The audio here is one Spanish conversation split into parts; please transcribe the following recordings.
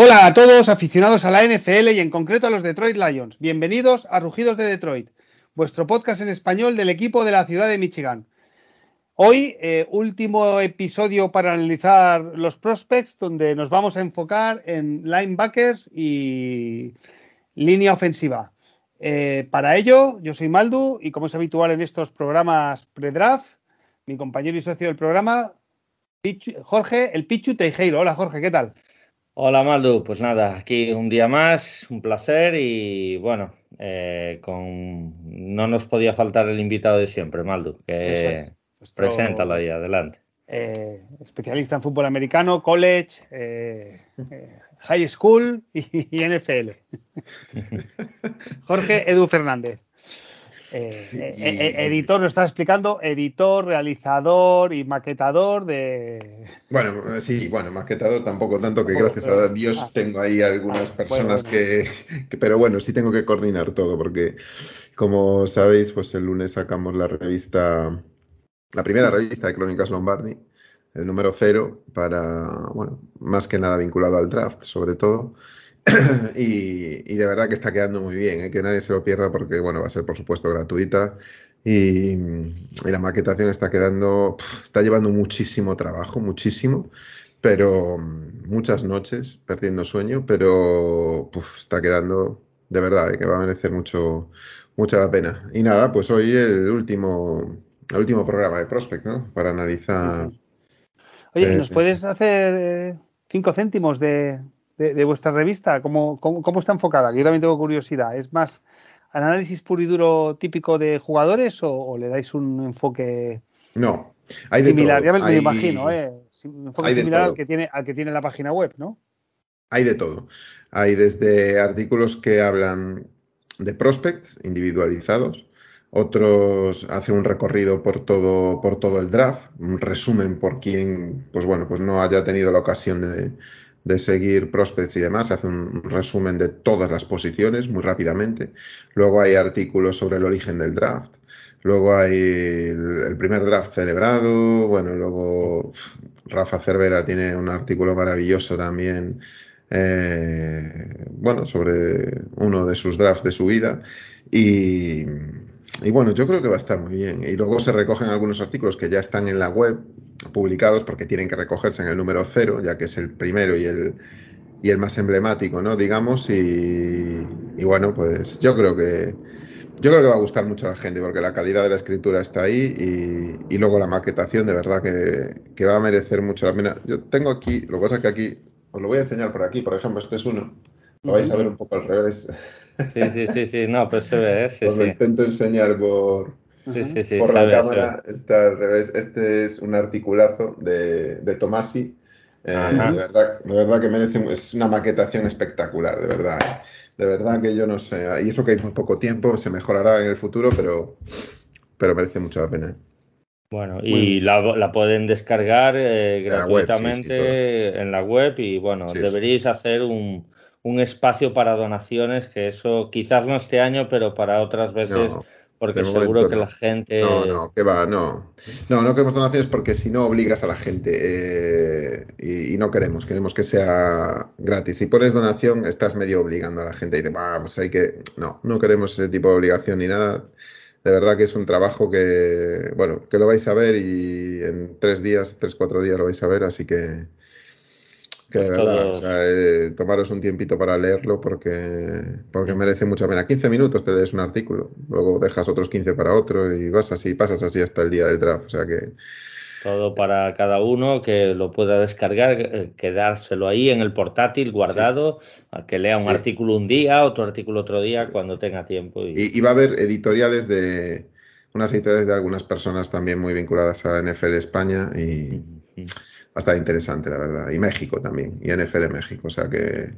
Hola a todos aficionados a la NFL y en concreto a los Detroit Lions. Bienvenidos a Rugidos de Detroit, vuestro podcast en español del equipo de la ciudad de Michigan. Hoy, eh, último episodio para analizar los prospects, donde nos vamos a enfocar en linebackers y línea ofensiva. Eh, para ello, yo soy Maldu y como es habitual en estos programas pre-draft, mi compañero y socio del programa, Jorge, el Pichu Teijeiro. Hola Jorge, ¿qué tal? Hola Maldu, pues nada, aquí un día más, un placer y bueno, eh, con no nos podía faltar el invitado de siempre, Maldu, que preséntalo ahí, adelante. Eh, especialista en fútbol americano, college, eh, high school y, y NFL. Jorge Edu Fernández. Eh, eh, eh, editor, lo estás explicando, editor, realizador y maquetador de. Bueno, sí, bueno, maquetador tampoco tanto que gracias a Dios ah. tengo ahí algunas ah, personas Que, Pero bueno, sí tengo que coordinar todo porque, como sabéis, pues el lunes sacamos la revista, la primera revista de Crónicas Lombardi, el número cero, para, bueno, más que nada vinculado al draft, sobre todo. y, de verdad que está quedando muy bien, ¿eh? que nadie se lo pierda porque bueno, va a ser por supuesto gratuita y, la maquetación está quedando, está llevando muchísimo trabajo, muchísimo, pero muchas noches perdiendo sueño, pero está quedando de verdad ¿eh? que va a merecer mucho, mucha la pena. Y nada, pues hoy el último, el último programa de Prospect, ¿no? Para analizar. Oye, ¿nos eh, puedes hacer cinco céntimos de, de, vuestra revista? ¿Cómo, ¿Cómo, está enfocada? Yo también tengo curiosidad. ¿Es más análisis puro y duro típico de jugadores o, le dais un enfoque no, hay similar? Ya me, imagino, ¿eh? Un enfoque similar al que, tiene, al que tiene la página web, ¿no? Hay de todo. Hay desde artículos que hablan de prospects individualizados, otros hacen un recorrido por todo, por todo el draft, un resumen por quien, pues bueno, pues no haya tenido la ocasión de, de seguir prospects y demás, hace un resumen de todas las posiciones muy rápidamente. Luego hay artículos sobre el origen del draft. Luego hay el, primer draft celebrado. Bueno, luego Rafa Cervera tiene un artículo maravilloso también. Eh, bueno, sobre uno de sus drafts de su vida. Y, y bueno, yo creo que va a estar muy bien. Y luego se recogen algunos artículos que ya están en la web, publicados, porque tienen que recogerse en el número cero, ya que es el primero y el, y el más emblemático, ¿no? Digamos, y, bueno, pues yo creo que yo creo que va a gustar mucho a la gente, porque la calidad de la escritura está ahí y, y luego la maquetación de verdad que, que, va a merecer mucho la pena. Yo tengo aquí, lo que pasa es que aquí, os lo voy a enseñar por aquí, por ejemplo, este es uno. Lo vais a ver un poco al revés. Sí, sí, sí, sí, no, pues se ve, sí, Os lo intento enseñar por, por la cámara. Está al revés. Este es un articulazo de, de Tomasi. Eh, de, verdad, de verdad que merece, es una maquetación espectacular, de verdad. ¿eh? De verdad que yo no sé, y eso que hay muy poco tiempo, se mejorará en el futuro, pero, pero merece mucho la pena. ¿eh? Bueno, y la, pueden descargar gratuitamente en la web y bueno, deberíais hacer un, un espacio para donaciones, que eso quizás no este año, pero para otras veces, porque seguro que la gente... No, no, que va, no. No, no queremos donaciones porque si no obligas a la gente eh, y, no queremos, queremos que sea gratis. Si pones donación, estás medio obligando a la gente y te, pues hay que... No, no queremos ese tipo de obligación ni nada. De verdad que es un trabajo que, bueno, que lo vais a ver y en tres días, tres, cuatro días lo vais a ver, así que que de verdad, o sea, eh, tomaros un tiempito para leerlo porque, porque merece mucha pena. 15 minutos te lees un artículo, luego dejas otros 15 para otro y vas así, pasas así hasta el día del draft. O sea que. Todo para cada uno que lo pueda descargar, eh, quedárselo ahí en el portátil guardado, que lea un artículo un día, otro artículo otro día, cuando tenga tiempo. Y... va a haber editoriales de. Unas editoriales de algunas personas también muy vinculadas a NFL España y va a estar interesante, la verdad. Y México también, y NFL México, o sea que...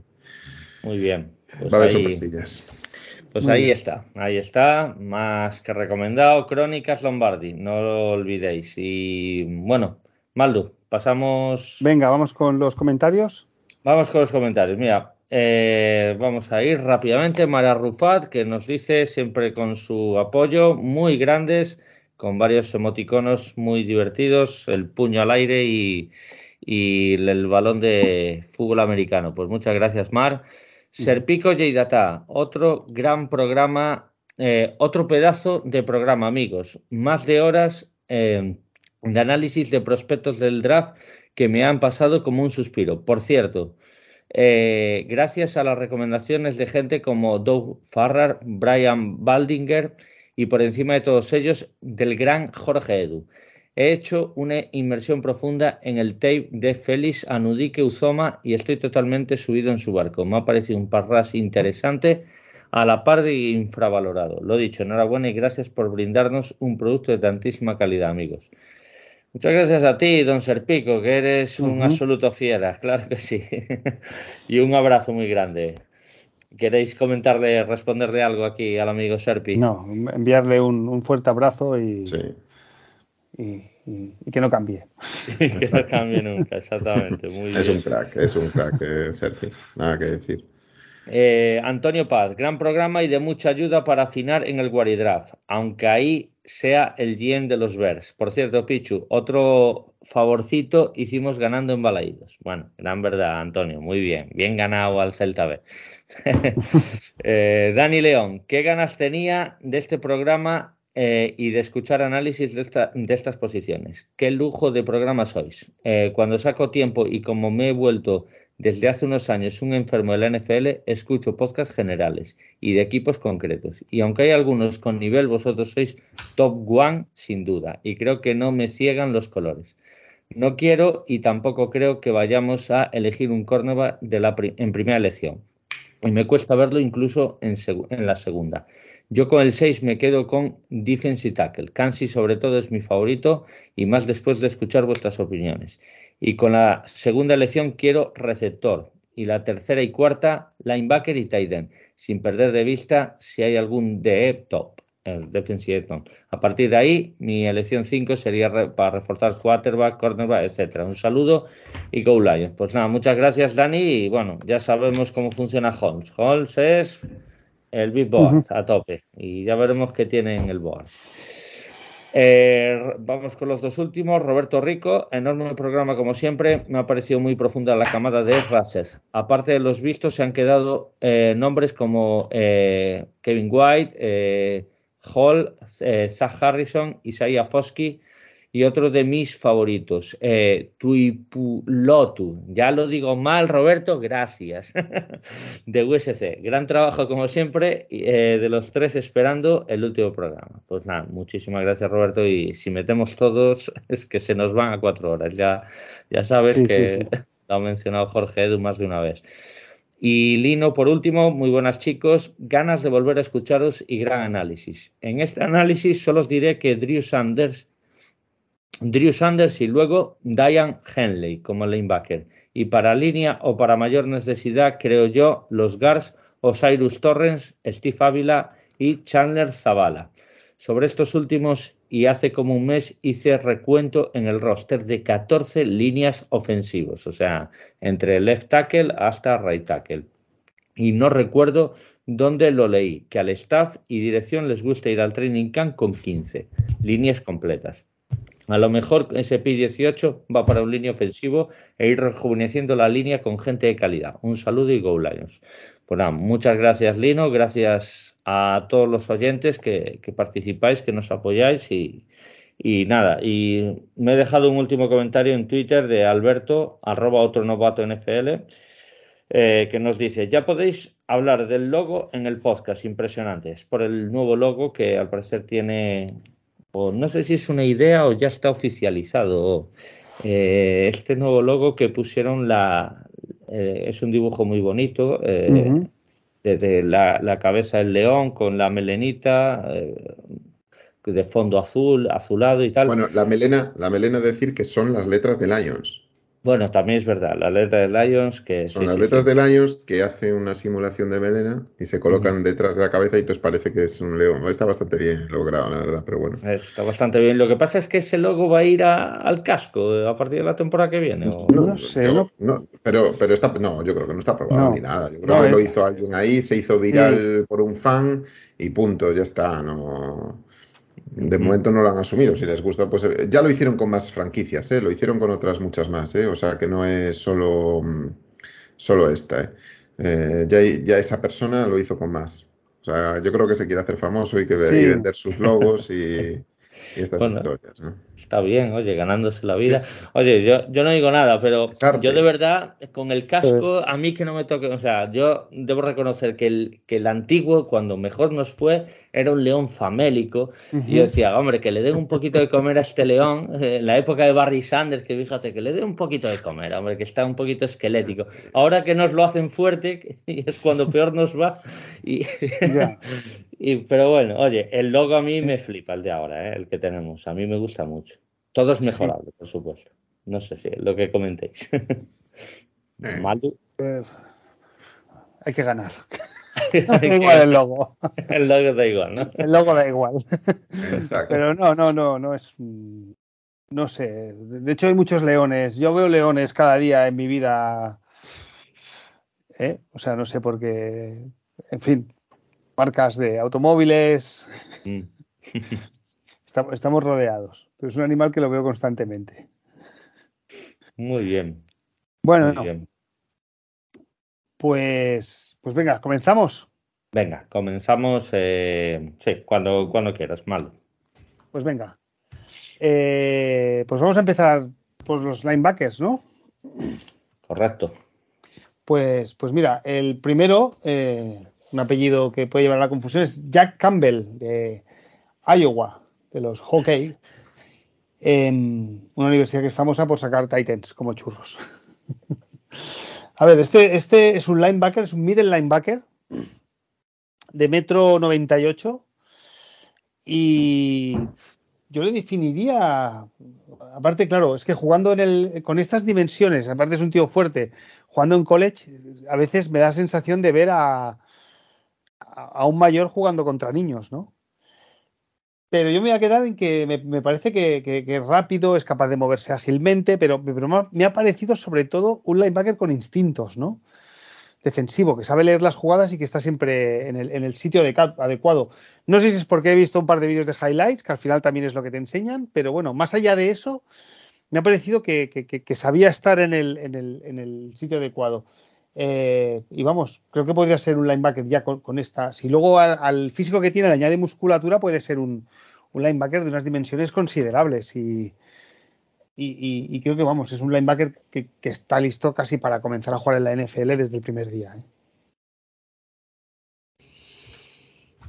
Muy bien. Pues va a haber sorpresillas. Pues ahí está, ahí está, más que recomendado, Crónicas Lombardi, no lo olvidéis. Y bueno, Maldo, pasamos... Venga, vamos con los comentarios. Vamos con los comentarios, mira, eh, vamos a ir rápidamente. Mara Rufat, que nos dice siempre con su apoyo, muy grandes con varios emoticonos muy divertidos, el puño al aire y, y el balón de fútbol americano. Pues muchas gracias, Mar. Serpico Yeidata, otro gran programa, eh, otro pedazo de programa, amigos. Más de horas eh, de análisis de prospectos del draft que me han pasado como un suspiro. Por cierto, eh, gracias a las recomendaciones de gente como Doug Farrar, Brian Baldinger y por encima de todos ellos del gran Jorge Edu. He hecho una inmersión profunda en el tape de Félix Anudique Uzoma y estoy totalmente subido en su barco. Me ha parecido un parras interesante a la par de infravalorado. Lo dicho, enhorabuena y gracias por brindarnos un producto de tantísima calidad, amigos. Muchas gracias a ti, don Serpico, que eres un absoluto fiera, claro que sí. y un abrazo muy grande. ¿Queréis comentarle, responderle algo aquí al amigo Serpi? No, enviarle un, fuerte abrazo y, y, que no cambie. que no cambie nunca, exactamente. Muy es un crack, es un crack, eh, Serpi, nada que decir. Eh, Antonio Paz, gran programa y de mucha ayuda para afinar en el Guaridraft, aunque ahí sea el GM de los Bears. Por cierto, Pichu, otro favorcito hicimos ganando en Balaídos. Bueno, gran verdad, Antonio, muy bien, bien ganado al Celta B. Eh, Dani León, ¿qué ganas tenía de este programa eh, y de escuchar análisis de, estas posiciones? ¿Qué lujo de programa sois? Eh, cuando saco tiempo y como me he vuelto desde hace unos años un enfermo de la NFL, escucho podcasts generales y de equipos concretos. Y aunque hay algunos con nivel, vosotros sois top one sin duda. Y creo que no me ciegan los colores. No quiero y tampoco creo que vayamos a elegir un cornerback de la en primera elección. Y me cuesta verlo incluso en, en la segunda. Yo con el 6 me quedo con Defensive Tackle. Kansi sobre todo es mi favorito y más después de escuchar vuestras opiniones. Y con la segunda elección quiero receptor. Y la tercera y cuarta, linebacker y tight end. Sin perder de vista si hay algún DE top, defensive top. A partir de ahí, mi elección 5 sería para reforzar quarterback, cornerback, etcétera. Un saludo y go Lions. Pues nada, muchas gracias Dani y bueno, ya sabemos cómo funciona Holmes. Holmes es el Big Board a tope y ya veremos qué tiene en el board. Eh, vamos con los dos últimos. Roberto Rico, enorme programa como siempre. Me ha parecido muy profunda la camada de Races. Aparte de los vistos, se han quedado eh, nombres como eh, Kevin White, Hall, Zach Harrison, Isaiah Foskey y otro de mis favoritos, eh, Tuipulotu. Ya lo digo mal, Roberto, gracias. de USC. Gran trabajo, como siempre, eh, de los tres esperando el último programa. Pues nada, muchísimas gracias, Roberto. Y si metemos todos, es que se nos van a cuatro horas. Ya, ya sabes que lo ha mencionado Jorge Edu más de una vez. Y Lino, por último, muy buenas chicos, ganas de volver a escucharos y gran análisis. En este análisis solo os diré que Drew Sanders Drew Sanders y luego Diane Henley como linebacker. Y para línea o para mayor necesidad, creo yo, los guards Osiris Torrens, Steve Ávila y Chandler Zavala. Sobre estos últimos, y hace como un mes hice recuento en el roster de 14 líneas ofensivos, o sea, entre left tackle hasta right tackle. Y no recuerdo dónde lo leí, que al staff y dirección les gusta ir al training camp con 15 líneas completas. A lo mejor ese p 18 va para un línea ofensivo e ir rejuveneciendo la línea con gente de calidad. Un saludo y Go Lions. Pues muchas gracias Lino, gracias a todos los oyentes que, participáis, que nos apoyáis y, nada, y me he dejado un último comentario en Twitter de Alberto, arroba otro novato NFL, eh, que nos dice, ya podéis hablar del logo en el podcast, impresionante, es por el nuevo logo que al parecer tiene o no sé si es una idea o ya está oficializado. Eh, este nuevo logo que pusieron la eh, es un dibujo muy bonito desde la, cabeza del león con la melenita de fondo azul azulado y tal. Bueno la melena la melena decir que son las letras de Lions bueno, también es verdad, la letra de Lions que... Son las letras de Lions que hace una simulación de melena y se colocan detrás de la cabeza y entonces parece que es un león. Está bastante bien logrado, la verdad, pero bueno. Está bastante bien. Lo que pasa es que ese logo va a ir al casco a partir de la temporada que viene. No, sé. no, pero, pero está, no, yo creo que no está probado ni nada. Yo creo que lo hizo alguien ahí, se hizo viral por un fan y punto, ya está. No De momento no lo han asumido. Si les gusta, pues eh, ya lo hicieron con más franquicias, ¿eh? lo hicieron con otras muchas más. ¿eh? O sea que no es solo, mm, solo esta. ¿eh? Eh, ya, ya, esa persona lo hizo con más. O sea, yo creo que se quiere hacer famoso y que sí. vender sus logos y, y estas bueno, historias. ¿no? Está bien, oye, ganándose la vida. Sí, sí. Oye, yo, yo no digo nada, pero yo de verdad, con el casco, a mí que no me toque, o sea, yo debo reconocer que el, que el antiguo, cuando mejor nos fue, era un león famélico. Uh -huh. Y yo decía, hombre, que le den un poquito de comer a este león. En la época de Barry Sanders, que fíjate, que le dé un poquito de comer, hombre, que está un poquito esquelético. Ahora que nos lo hacen fuerte, es cuando peor nos va. Y, yeah. y, pero bueno, oye, el logo a mí me flipa, el de ahora, ¿eh? el que tenemos. A mí me gusta mucho. Todo es mejorable, sí. por supuesto. No sé si lo que comentéis. Eh. Malu. Eh, hay que ganar. da igual el logo. el logo da igual, ¿no? El logo da igual. Exacto. Pero no, no, no, no es. No sé. De hecho, hay muchos leones. Yo veo leones cada día en mi vida. ¿eh? O sea, no sé por qué. En fin, marcas de automóviles. Mm. Estamos, estamos rodeados. Pero es un animal que lo veo constantemente. Muy bien. Bueno, Muy no. bien. Pues, pues venga, comenzamos. Venga, comenzamos. Eh, sí, cuando, cuando quieras, mal. Pues venga. Eh, pues vamos a empezar por los linebackers, ¿no? Correcto. Pues, pues mira, el primero, eh, un apellido que puede llevar a la confusión, es Jack Campbell, de Iowa, de los Hockey en una universidad que es famosa por sacar Titans como churros. A ver, este, este es un linebacker, es un middle linebacker de metro 98 y yo le definiría, aparte, claro, es que jugando con estas dimensiones, aparte es un tío fuerte, jugando en college, a veces me da sensación de ver a, a un mayor jugando contra niños, ¿no? Pero yo me voy a quedar en que me, parece que, que, rápido, es capaz de moverse ágilmente, pero, me ha parecido sobre todo un linebacker con instintos, ¿no? Defensivo, que sabe leer las jugadas y que está siempre en el, sitio adecuado. No sé si es porque he visto un par de vídeos de highlights, que al final también es lo que te enseñan, pero bueno, más allá de eso, me ha parecido que, sabía estar en el sitio adecuado. Eh, y vamos, creo que podría ser un linebacker ya con, con esta. Si luego al, al, físico que tiene le añade musculatura, puede ser un, un linebacker de unas dimensiones considerables. Y, y, y, y, creo que vamos, es un linebacker que, que, está listo casi para comenzar a jugar en la NFL desde el primer día. ¿eh?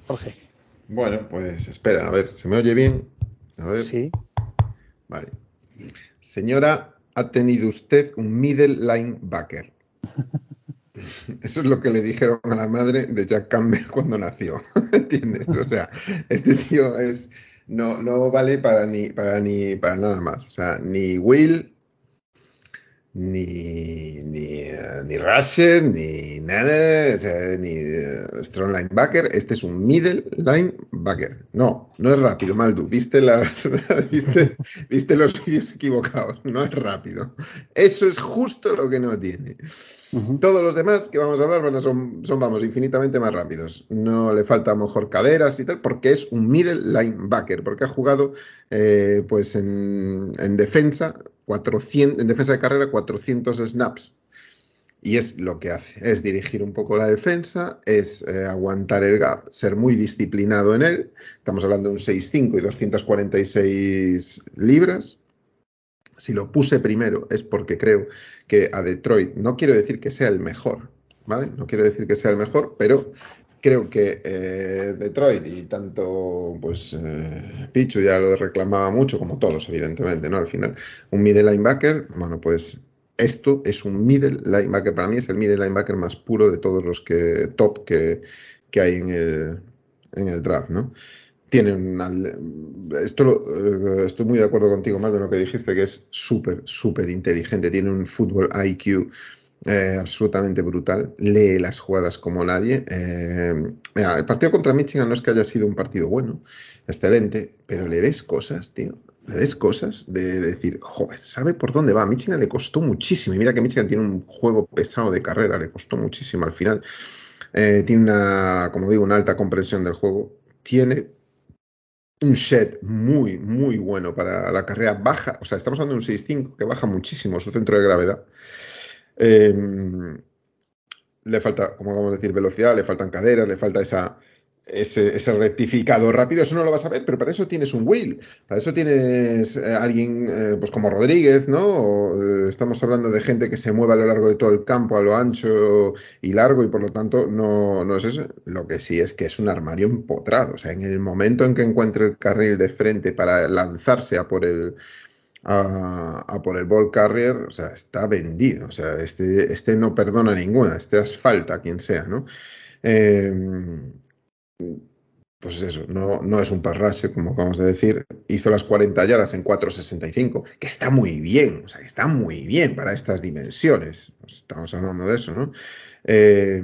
Jorge. Bueno, pues espera, a ver, ¿se me oye bien? A ver. Sí. Vale. Señora, ha tenido usted un middle linebacker. Eso es lo que le dijeron a la madre de Jack Campbell cuando nació. ¿Entiendes? O sea, este tío es. No, no vale para ni, para ni para nada más. O sea, ni Will, ni, ni, uh, ni Rusher, ni nada, o sea, ni uh, strong linebacker. Este es un middle linebacker. No, no es rápido, Maldu. Viste, las, viste, viste los vídeos equivocados. No es rápido. Eso es justo lo que no tiene. Uh -huh. Todos los demás que vamos a hablar bueno, son, son, vamos, infinitamente más rápidos. No le falta a lo mejor caderas y tal, porque es un middle linebacker, porque ha jugado eh, pues en, en, defensa 400, en defensa de carrera 400 snaps. Y es lo que hace, es dirigir un poco la defensa, es eh, aguantar el gap, ser muy disciplinado en él. Estamos hablando de un 6'5 y 246 libras si lo puse primero es porque creo que a Detroit, no quiero decir que sea el mejor, ¿vale? No quiero decir que sea el mejor, pero creo que eh, Detroit y tanto, pues, eh, Pichu ya lo reclamaba mucho, como todos, evidentemente, ¿no? Al final, un middle linebacker, bueno, pues esto es un middle linebacker, para mí es el middle linebacker más puro de todos los que top que, que hay en el, en el draft, ¿no? tiene una, esto lo, estoy muy de acuerdo contigo más de lo que dijiste que es súper súper inteligente tiene un fútbol IQ eh, absolutamente brutal lee las jugadas como nadie eh, mira, el partido contra Michigan no es que haya sido un partido bueno excelente pero le ves cosas tío le ves cosas de, de decir joder sabe por dónde va a Michigan le costó muchísimo y mira que Michigan tiene un juego pesado de carrera le costó muchísimo al final eh, tiene una como digo una alta comprensión del juego tiene un set muy, muy bueno para la carrera baja. O sea, estamos hablando de un 6.5 que baja muchísimo su centro de gravedad. Em, le falta, como vamos a decir, velocidad, le faltan caderas, le falta esa, ese, ese, rectificado rápido, eso no lo vas a ver, pero para eso tienes un Will, para eso tienes eh, alguien eh, pues como Rodríguez, ¿no? Eh, estamos hablando de gente que se mueve a lo largo de todo el campo, a lo ancho y largo, y por lo tanto no, no es eso. Lo que sí es que es un armario empotrado, o sea, en el momento en que encuentre el carril de frente para lanzarse a por el, a, por el ball carrier, o sea, está vendido. O sea, este, este no perdona ninguna, este asfalta quien sea, ¿no? Pues eso, no, no es un parrase, como acabamos de decir. Hizo las 40 yardas en 4.65, que está muy bien, o sea, está muy bien para estas dimensiones. Estamos hablando de eso, ¿no? Eh,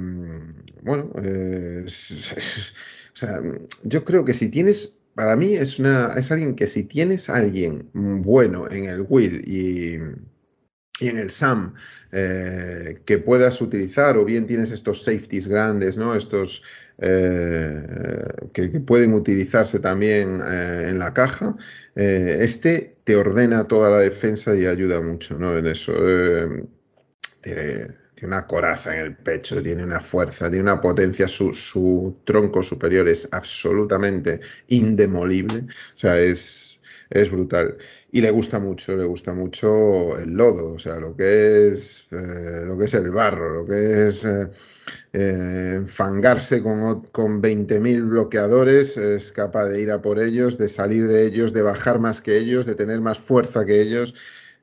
bueno, eh, o sea, yo creo que si tienes, para mí es, una, es alguien que si tienes alguien bueno en el Will y, y en el SAM eh, que puedas utilizar, o bien tienes estos safeties grandes, ¿no? Estos eh, que, pueden utilizarse también eh, en la caja. Eh, este te ordena toda la defensa y ayuda mucho ¿no? en eso. Tiene, una coraza en el pecho, tiene una fuerza, tiene una potencia, su, su tronco superior es absolutamente indemolible, o sea, es, es brutal y le gusta mucho, le gusta mucho el lodo, o sea, lo que es, lo que es el barro, lo que es fangarse con, con 20.000 bloqueadores, es capaz de ir a por ellos, de salir de ellos, de bajar más que ellos, de tener más fuerza que ellos.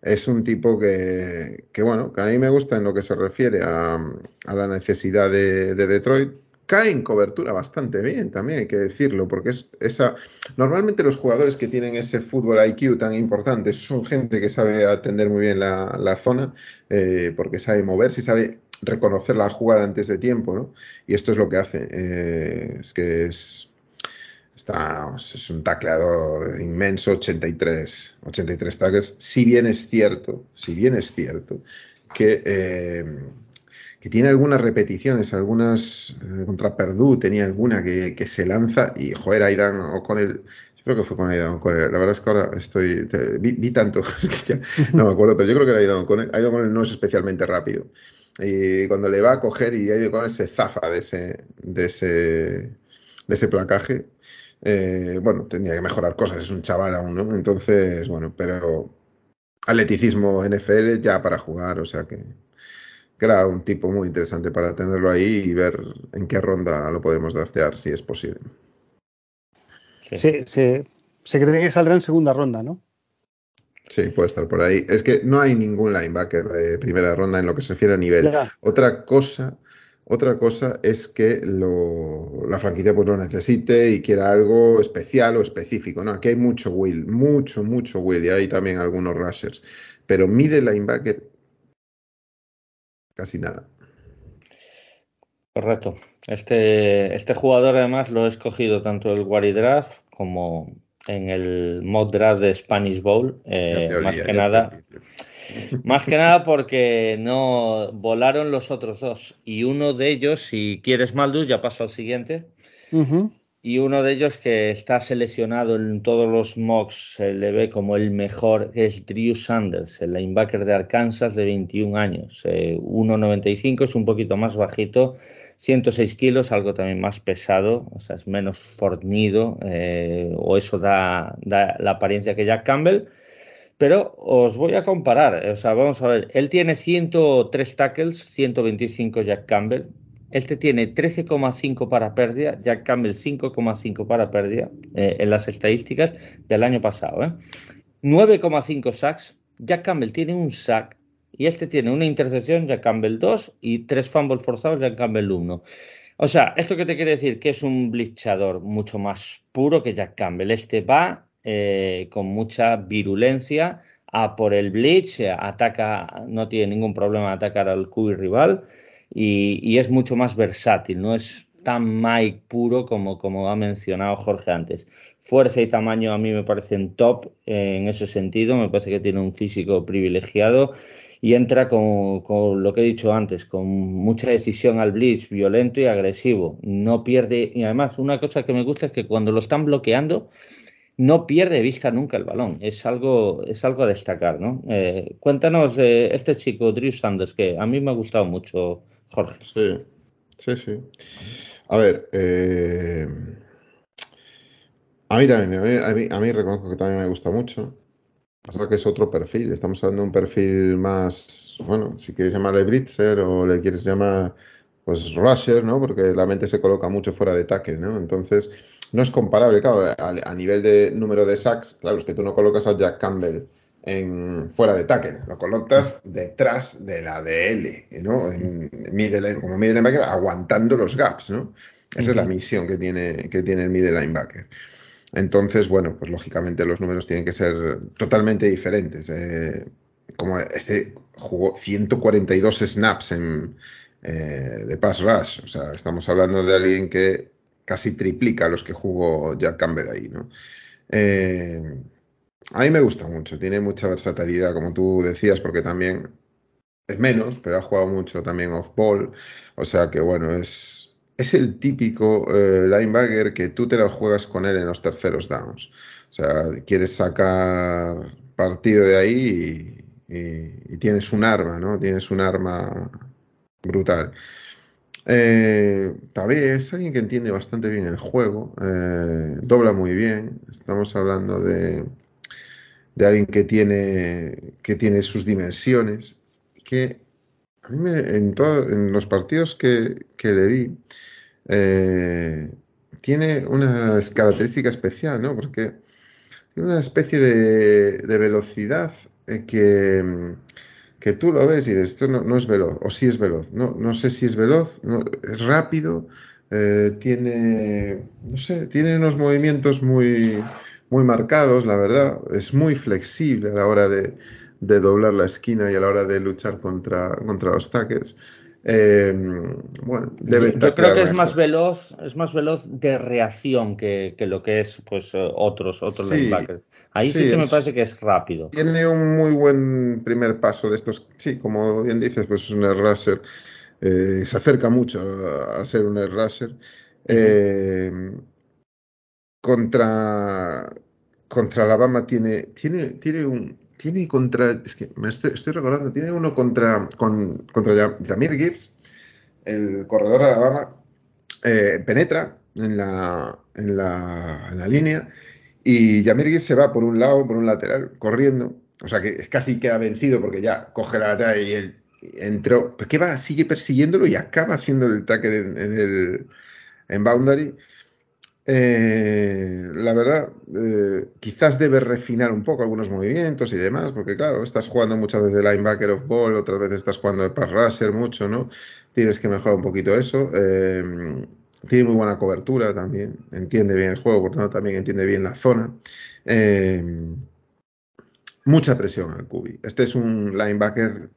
Es un tipo que, bueno, que a mí me gusta en lo que se refiere a, la necesidad de, Detroit, cae en cobertura bastante bien, también hay que decirlo, porque es esa. Normalmente los jugadores que tienen ese fútbol IQ tan importante son gente que sabe atender muy bien la, zona, eh, porque sabe moverse y sabe reconocer la jugada antes de tiempo, ¿no? Y esto es lo que hace. Eh, es que es, está, es un tacleador inmenso, 83, 83 tackles. Si bien es cierto, si bien es cierto que, eh, que tiene algunas repeticiones, algunas eh, contra Perdú tenía alguna que, que, se lanza y, joder, Aidan O'Connell creo que fue con Aidan. La verdad es que ahora estoy. vi, tanto ya no me acuerdo, pero yo creo que era Aidan O'Connell. Aidan O'Connell no es especialmente rápido y cuando le va a coger y ahí con ese zafa de ese, de ese, de ese placaje, eh, bueno, tenía que mejorar cosas, es un chaval aún, ¿no? Entonces, bueno, pero atleticismo NFL ya para jugar, o sea que, que, era un tipo muy interesante para tenerlo ahí y ver en qué ronda lo podemos draftear, si es posible. Sí, se, se cree que saldrá en segunda ronda, ¿no? Sí, puede estar por ahí. Es que no hay ningún linebacker de primera ronda en lo que se refiere a nivel. Otra cosa, otra cosa es que lo, la franquicia pues lo necesite y quiera algo especial o específico. ¿no? Aquí hay mucho will, mucho, mucho will y hay también algunos rushers. Pero mide linebacker casi nada. Correcto. Este, este jugador además lo he escogido tanto el Wari Draft como en el mod draft de Spanish Bowl, eh, más que nada. Más que nada porque no volaron los otros dos. Y uno de ellos, si quieres Maldu, ya paso al siguiente. Y uno de ellos que está seleccionado en todos los mocks, se le ve como el mejor, es Drew Sanders, el linebacker de Arkansas de 21 años. 1,95 eh, es un poquito más bajito 106 kilos, algo también más pesado, o sea, es menos fornido, eh, o eso da, la apariencia que Jack Campbell. Pero os voy a comparar, o sea, vamos a ver, él tiene 103 tackles, 125 Jack Campbell, este tiene 13,5 para pérdida, Jack Campbell 5,5 para pérdida eh, en las estadísticas del año pasado. 9,5 ¿eh? sacks, Jack Campbell tiene un sack y este tiene una intercepción, Jack Campbell 2, y tres fumbles forzados, Jack Campbell 1. O sea, ¿esto qué te quiere decir? Que es un blitzador mucho más puro que Jack Campbell. Este va eh, con mucha virulencia a por el blitz, ataca, no tiene ningún problema de atacar al QB rival y, es mucho más versátil, no es tan Mike puro como, como ha mencionado Jorge antes. Fuerza y tamaño a mí me parecen top en ese sentido, me parece que tiene un físico privilegiado y entra con, lo que he dicho antes, con mucha decisión al blitz, violento y agresivo. No pierde, y además una cosa que me gusta es que cuando lo están bloqueando, no pierde vista nunca el balón. Es algo, es algo a destacar, ¿no? Eh, cuéntanos de este chico, Drew Sanders, que a mí me ha gustado mucho, Jorge. Sí, sí, sí. A ver, eh, a mí también, a mí, a mí, reconozco que también me gusta mucho. Pasa que es otro perfil, estamos hablando de un perfil más, bueno, si quieres llamarle blitzer o le quieres llamar, pues rusher, ¿no? Porque la mente se coloca mucho fuera de tackle, ¿no? Entonces, no es comparable, claro, a, nivel de número de sacks, claro, es que tú no colocas a Jack Campbell en, fuera de tackle, lo colocas detrás de la DL, ¿no? En middle, como middle linebacker, aguantando los gaps, ¿no? Esa es la misión que tiene, que tiene el middle linebacker. Entonces, bueno, pues lógicamente los números tienen que ser totalmente diferentes. Eh, como este jugó 142 snaps en, eh, de pass rush, o sea, estamos hablando de alguien que casi triplica los que jugó Jack Campbell ahí, ¿no? Eh, a mí me gusta mucho, tiene mucha versatilidad, como tú decías, porque también es menos, pero ha jugado mucho también off-ball, o sea que bueno, es, es el típico eh, linebacker que tú te lo juegas con él en los terceros downs. O sea, quieres sacar partido de ahí y, tienes un arma, ¿no? Tienes un arma brutal. Eh, también es alguien que entiende bastante bien el juego, eh, dobla muy bien. Estamos hablando de, de alguien que tiene, que tiene sus dimensiones, que a mí me, en, en los partidos que, que le vi, eh, tiene una característica especial, ¿no? Porque tiene una especie de, velocidad eh, que, que, tú lo ves y dices, esto no, es veloz, o sí es veloz. No, sé si es veloz, es rápido, eh, tiene, no sé, tiene unos movimientos muy, muy marcados, la verdad. Es muy flexible a la hora de, doblar la esquina y a la hora de luchar contra, contra los tackers. Eh, bueno, yo creo que es más veloz, es más veloz de reacción que, lo que es pues eh, otros, otros linebackers. Ahí sí, que me parece que es rápido. Tiene un muy buen primer paso de estos, sí, como bien dices, pues es un air rusher. Eh, se acerca mucho a, ser un air rusher. contra contra Alabama tiene, tiene, tiene un, tiene contra, es que me estoy, recordando, tiene uno contra, con, contra Jamir Gibbs, el corredor de Alabama, eh, penetra en la, en, la, en la línea y Jamir Gibbs se va por un lado, por un lateral, corriendo, o sea que es casi queda vencido porque ya coge la lateral y él entró, pues que va, sigue persiguiéndolo y acaba haciendo el tackle en, en el en boundary eh, la verdad, eh, quizás debe refinar un poco algunos movimientos y demás, porque claro, estás jugando muchas veces de linebacker of ball, otras veces estás jugando de pass rusher mucho, ¿no? Tienes que mejorar un poquito eso. Eh, tiene muy buena cobertura también, entiende bien el juego, por tanto también entiende bien la zona. mucha presión al cubi. Este es un linebacker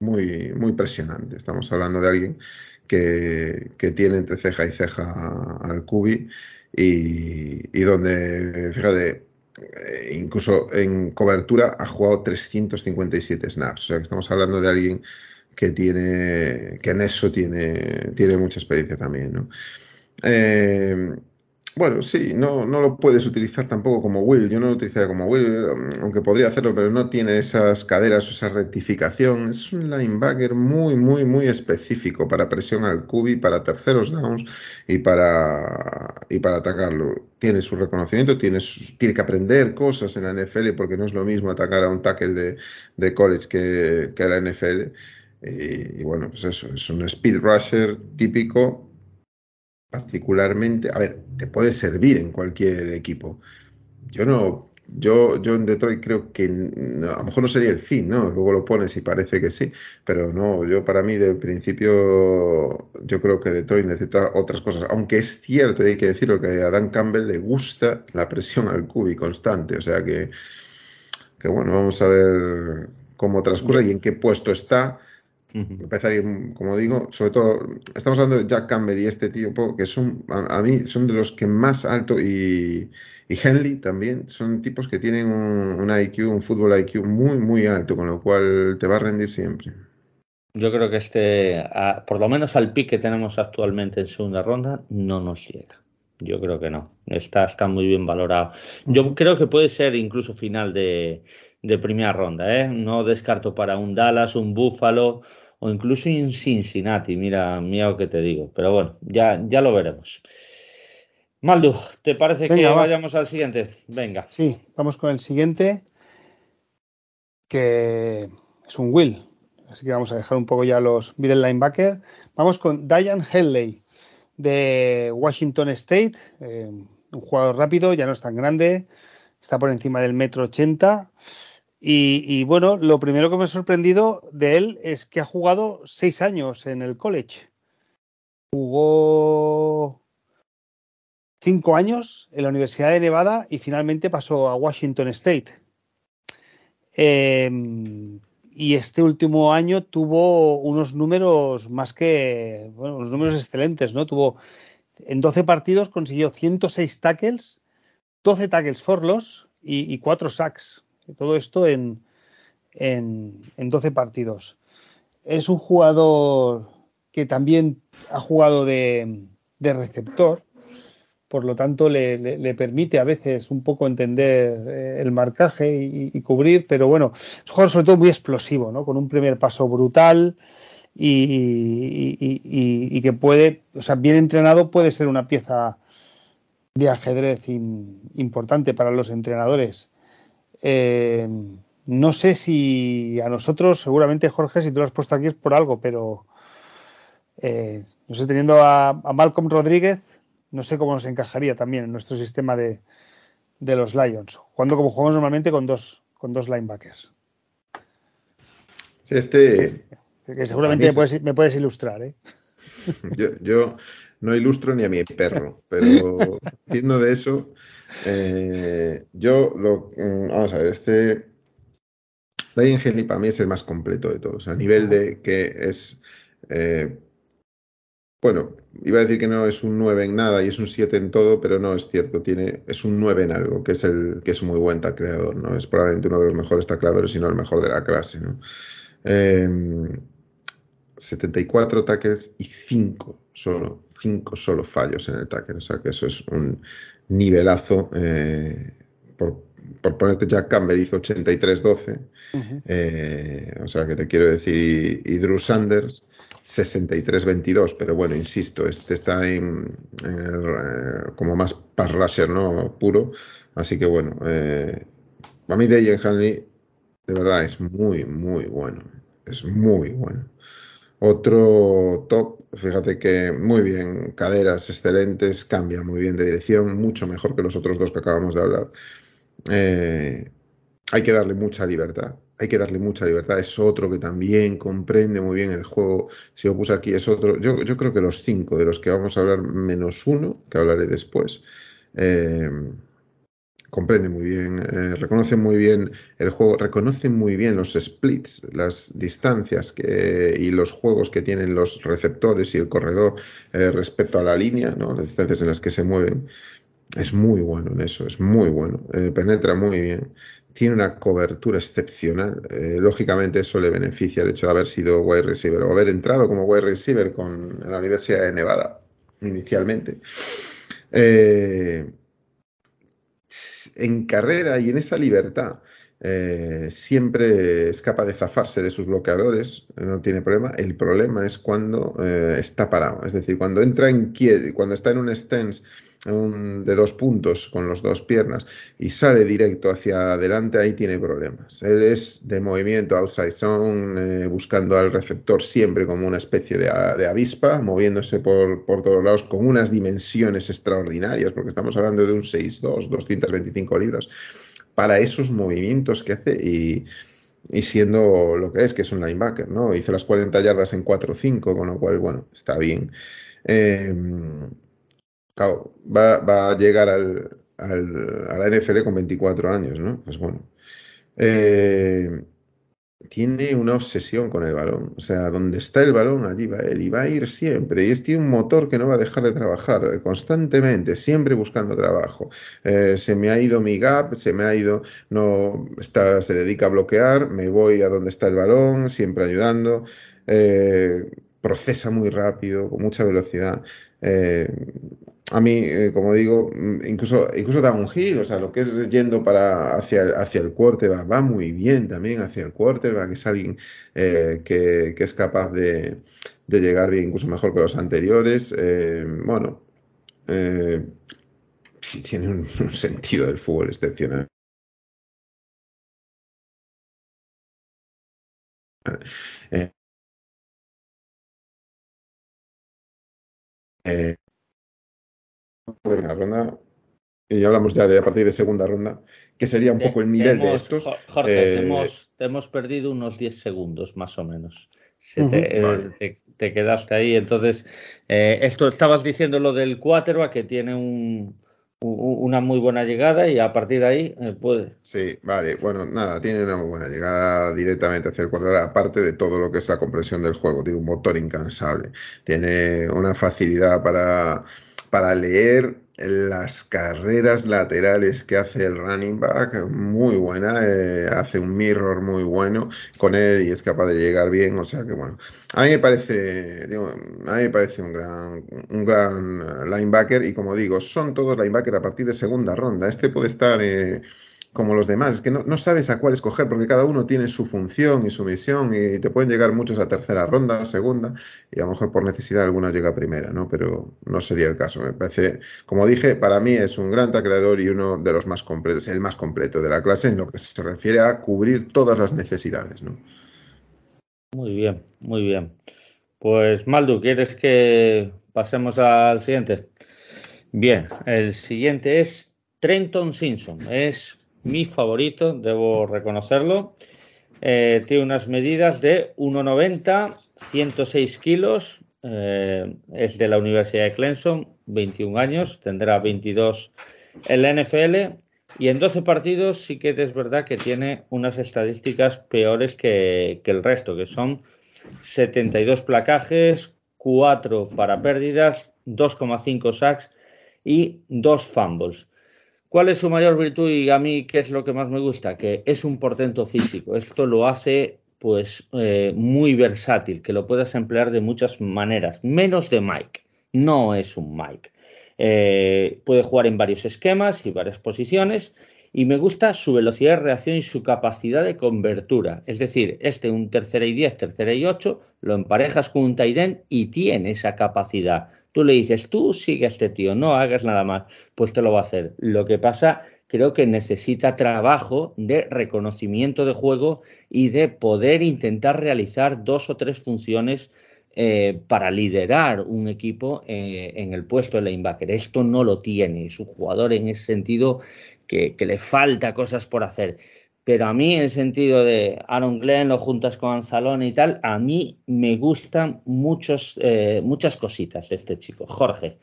muy, muy presionante. Estamos hablando de alguien que, tiene entre ceja y ceja al Cubi y, donde, fíjate, eh, incluso en cobertura ha jugado 357 snaps. O sea que estamos hablando de alguien que tiene, que en eso tiene, tiene mucha experiencia también, ¿no? Eh, bueno, sí, no, no lo puedes utilizar tampoco como Will. Yo no lo utilizaría como Will, aunque podría hacerlo, pero no tiene esas caderas o esa rectificación. Es un linebacker muy, muy, muy específico para presión al cubi, para terceros downs y para, y para atacarlo. Tiene su reconocimiento, tiene, tiene que aprender cosas en la NFL porque no es lo mismo atacar a un tackle de, college que, que a la NFL. Y, y bueno, pues eso, es un speed rusher típico particularmente, a ver, te puede servir en cualquier equipo. Yo no, yo, yo en Detroit creo que a lo mejor no sería el fin, ¿no? Luego lo pones y parece que sí, pero no, yo para mí de principio yo creo que Detroit necesita otras cosas, aunque es cierto, y hay que decirlo, que a Dan Campbell le gusta la presión al cubi constante, o sea que, que bueno, vamos a ver cómo transcurre y en qué puesto está Como digo, sobre todo, estamos hablando de Jack Campbell y este tipo, que son, a, mí, son de los que más alto y, y Henley también, son tipos que tienen un, IQ, un fútbol IQ muy, muy alto, con lo cual te va a rendir siempre. Yo creo que este, por lo menos al pick que tenemos actualmente en segunda ronda, no nos llega. yo creo que no. Está, está muy bien valorado. Yo creo que puede ser incluso final de, de primera ronda, ¿eh? No descarto para un Dallas, un Buffalo o incluso un Cincinnati. Mira, mira lo que te digo. Pero bueno, ya, ya lo veremos. Maldu, ¿te parece que vayamos al siguiente? Venga. Sí, vamos con el siguiente, que es un Will. Así que vamos a dejar un poco ya los middle linebacker. Vamos con Diane Henley de Washington State, eh, un jugador rápido, ya no es tan grande, está por encima del metro ochenta. Y, bueno, lo primero que me ha sorprendido de él es que ha jugado seis años en el college. Jugó cinco años en la Universidad de Nevada y finalmente pasó a Washington State. Em, y este último año tuvo unos números más que, bueno, unos números excelentes, ¿no? Tuvo en 12 partidos consiguió 106 tackles, 12 tackles for loss y, y 4 sacks. Todo esto en, en, en 12 partidos. Es un jugador que también ha jugado de, de receptor por lo tanto le, permite a veces un poco entender eh, el marcaje y, cubrir, pero bueno, es un jugador sobre todo muy explosivo, ¿no? Con un primer paso brutal y, que puede, o sea, bien entrenado puede ser una pieza de ajedrez importante para los entrenadores. Eh, no sé si a nosotros, seguramente Jorge, si tú lo has puesto aquí es por algo, pero eh, no sé, teniendo a Malcolm Rodríguez, no sé cómo nos encajaría también en nuestro sistema de, los Lions, jugando como jugamos normalmente con dos, con dos linebackers. Sí, este. Que seguramente me puedes, ilustrar, ¿eh? Yo, no ilustro ni a mi perro, pero viendo de eso, eh, yo lo. Mm, vamos a ver, este. Lion Henley para mí es el más completo de todos, a nivel de que es. Eh, bueno, iba a decir que no es un 9 en nada y es un 7 en todo, pero no es cierto, tiene, es un 9 en algo, que es el que es un muy buen tacleador, ¿no? Es probablemente uno de los mejores tacleadores, si no el mejor de la clase, ¿no? 74 em, tackles y 5 solo, 5 solo fallos en el tackle, o sea que eso es un nivelazo. Eh, por, ponerte Jack Campbell hizo 83-12, eh, o sea que te quiero decir, y Drew Sanders 63-22, pero bueno, insisto, este está en, eh, como más pass rusher, ¿no? Puro, así que bueno, eh, a mí Dejan Hanley de verdad es muy, muy bueno, es muy bueno. Otro top, fíjate que muy bien, caderas excelentes, cambia muy bien de dirección, mucho mejor que los otros dos que acabamos de hablar. Eh, hay que darle mucha libertad. Hay que darle mucha libertad. Es otro que también comprende muy bien el juego. Si lo puse aquí, es otro. Yo, creo que los cinco de los que vamos a hablar, menos uno, que hablaré después, eh, comprende muy bien, eh, reconoce muy bien el juego, reconoce muy bien los splits, las distancias que, y los juegos que tienen los receptores y el corredor eh, respecto a la línea, ¿no? las distancias en las que se mueven. Es muy bueno en eso, es muy bueno, penetra muy bien tiene una cobertura excepcional. Eh, lógicamente eso le beneficia el hecho de haber sido wide receiver o haber entrado como wide receiver con la Universidad de Nevada inicialmente. Eh, en carrera y en esa libertad eh, siempre es capaz de zafarse de sus bloqueadores, no tiene problema. El problema es cuando está parado, es decir, cuando entra en cuando está en un stance de dos puntos con las dos piernas y sale directo hacia adelante, ahí tiene problemas. Él es de movimiento outside zone, eh, buscando al receptor siempre como una especie de, avispa, moviéndose por, por, todos lados con unas dimensiones extraordinarias, porque estamos hablando de un 6'2, 225 libras, para esos movimientos que hace y, y siendo lo que es, que es un linebacker, ¿no? Hizo las 40 yardas en 4'5, con lo cual, bueno, está bien. Eh, va, a llegar al, al, a la NFL con 24 años, ¿no? Pues bueno. Eh, tiene una obsesión con el balón. O sea, donde está el balón, allí va él y va a ir siempre. Y es tiene un motor que no va a dejar de trabajar eh, constantemente, siempre buscando trabajo. Eh, se me ha ido mi gap, se me ha ido, no está, se dedica a bloquear, me voy a donde está el balón, siempre ayudando. procesa muy rápido, con mucha velocidad a mí, eh, como digo, mm, incluso, incluso da un giro, o sea, lo que es yendo para hacia, hacia el quarterback va muy bien también hacia el quarterback, que es alguien eh, que, es capaz de, llegar bien, incluso mejor que los anteriores. Eh, bueno, sí tiene un, sentido del fútbol excepcional. Eh, primera ronda y hablamos ya de a partir de segunda ronda, que sería un poco el nivel de estos. Jorge, eh, te, hemos, perdido unos 10 segundos más o menos. Eh, te, quedaste ahí. Entonces, eh, esto estabas diciendo lo del quarterback que tiene un, una muy buena llegada y a partir de ahí puede. Sí, vale. Bueno, nada, tiene una muy buena llegada directamente hacia el quarterback, aparte de todo lo que es la comprensión del juego. Tiene un motor incansable. Tiene una facilidad para para leer las carreras laterales que hace el running back, muy buena, eh, hace un mirror muy bueno con él y es capaz de llegar bien, o sea que bueno, a mí me parece, a mí me parece un gran, un gran linebacker y como digo, son todos linebackers a partir de segunda ronda, este puede estar... Eh, como los demás. Es que no, sabes a cuál escoger porque cada uno tiene su función y su misión y te pueden llegar muchos a tercera ronda, segunda y a lo mejor por necesidad algunos llega a primera, ¿no? Pero no sería el caso. Me parece, como dije, para mí es un gran tacleador y uno de los más completos, el más completo de la clase en lo que se refiere a cubrir todas las necesidades, ¿no? Muy bien, muy bien. Pues Maldu, ¿quieres que pasemos al siguiente? Bien, el siguiente es Trenton Simpson. Es mi favorito, debo reconocerlo. Eh, tiene unas medidas de 1,90, 106 kilos, eh, es de la Universidad de Clemson, 21 años, tendrá 22 en la NFL y en 12 partidos sí que es verdad que tiene unas estadísticas peores que, que el resto, que son 72 placajes, 4 para pérdidas, 2,5 sacks y 2 fumbles. ¿Cuál es su mayor virtud y a mí qué es lo que más me gusta? Que es un portento físico. Esto lo hace pues eh, muy versátil, que lo puedas emplear de muchas maneras, menos de Mike. No es un Mike. Eh, puede jugar en varios esquemas y varias posiciones y me gusta su velocidad de reacción y su capacidad de convertura. Es decir, este un tercera y diez, tercera y ocho, lo emparejas con un Taiden y tiene esa capacidad. Tú le dices, tú sigue a este tío, no hagas nada más, pues te lo va a hacer. Lo que pasa, creo que necesita trabajo de reconocimiento de juego y de poder intentar realizar dos o tres funciones eh, para liderar un equipo eh, en el puesto de linebacker. Esto no lo tiene. Es un jugador en ese sentido que, le falta cosas por hacer. Pero a mí, en el sentido de Aaron Glenn, lo juntas con Anzalón y tal, a mí me gustan muchos, eh, muchas cositas este chico. Jorge,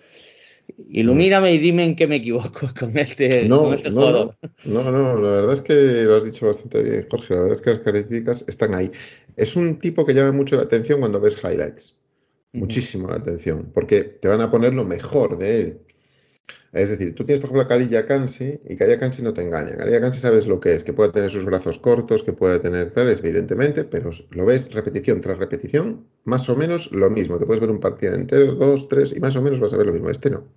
ilumíname y dime en qué me equivoco con este, no, este no, No, no, no, la verdad es que lo has dicho bastante bien, Jorge. La verdad es que las características están ahí. Es un tipo que llama mucho la atención cuando ves highlights. Muchísimo la atención, porque te van a poner lo mejor de él. Es decir, tú tienes, por ejemplo, a Karilla Kansi y Karilla Kansi no te engaña. Karilla Kansi sabes lo que es, que puede tener sus brazos cortos, que puede tener tales, evidentemente, pero lo ves repetición tras repetición, más o menos lo mismo. Te puedes ver un partido entero, dos, tres, y más o menos vas a ver lo mismo. Este no.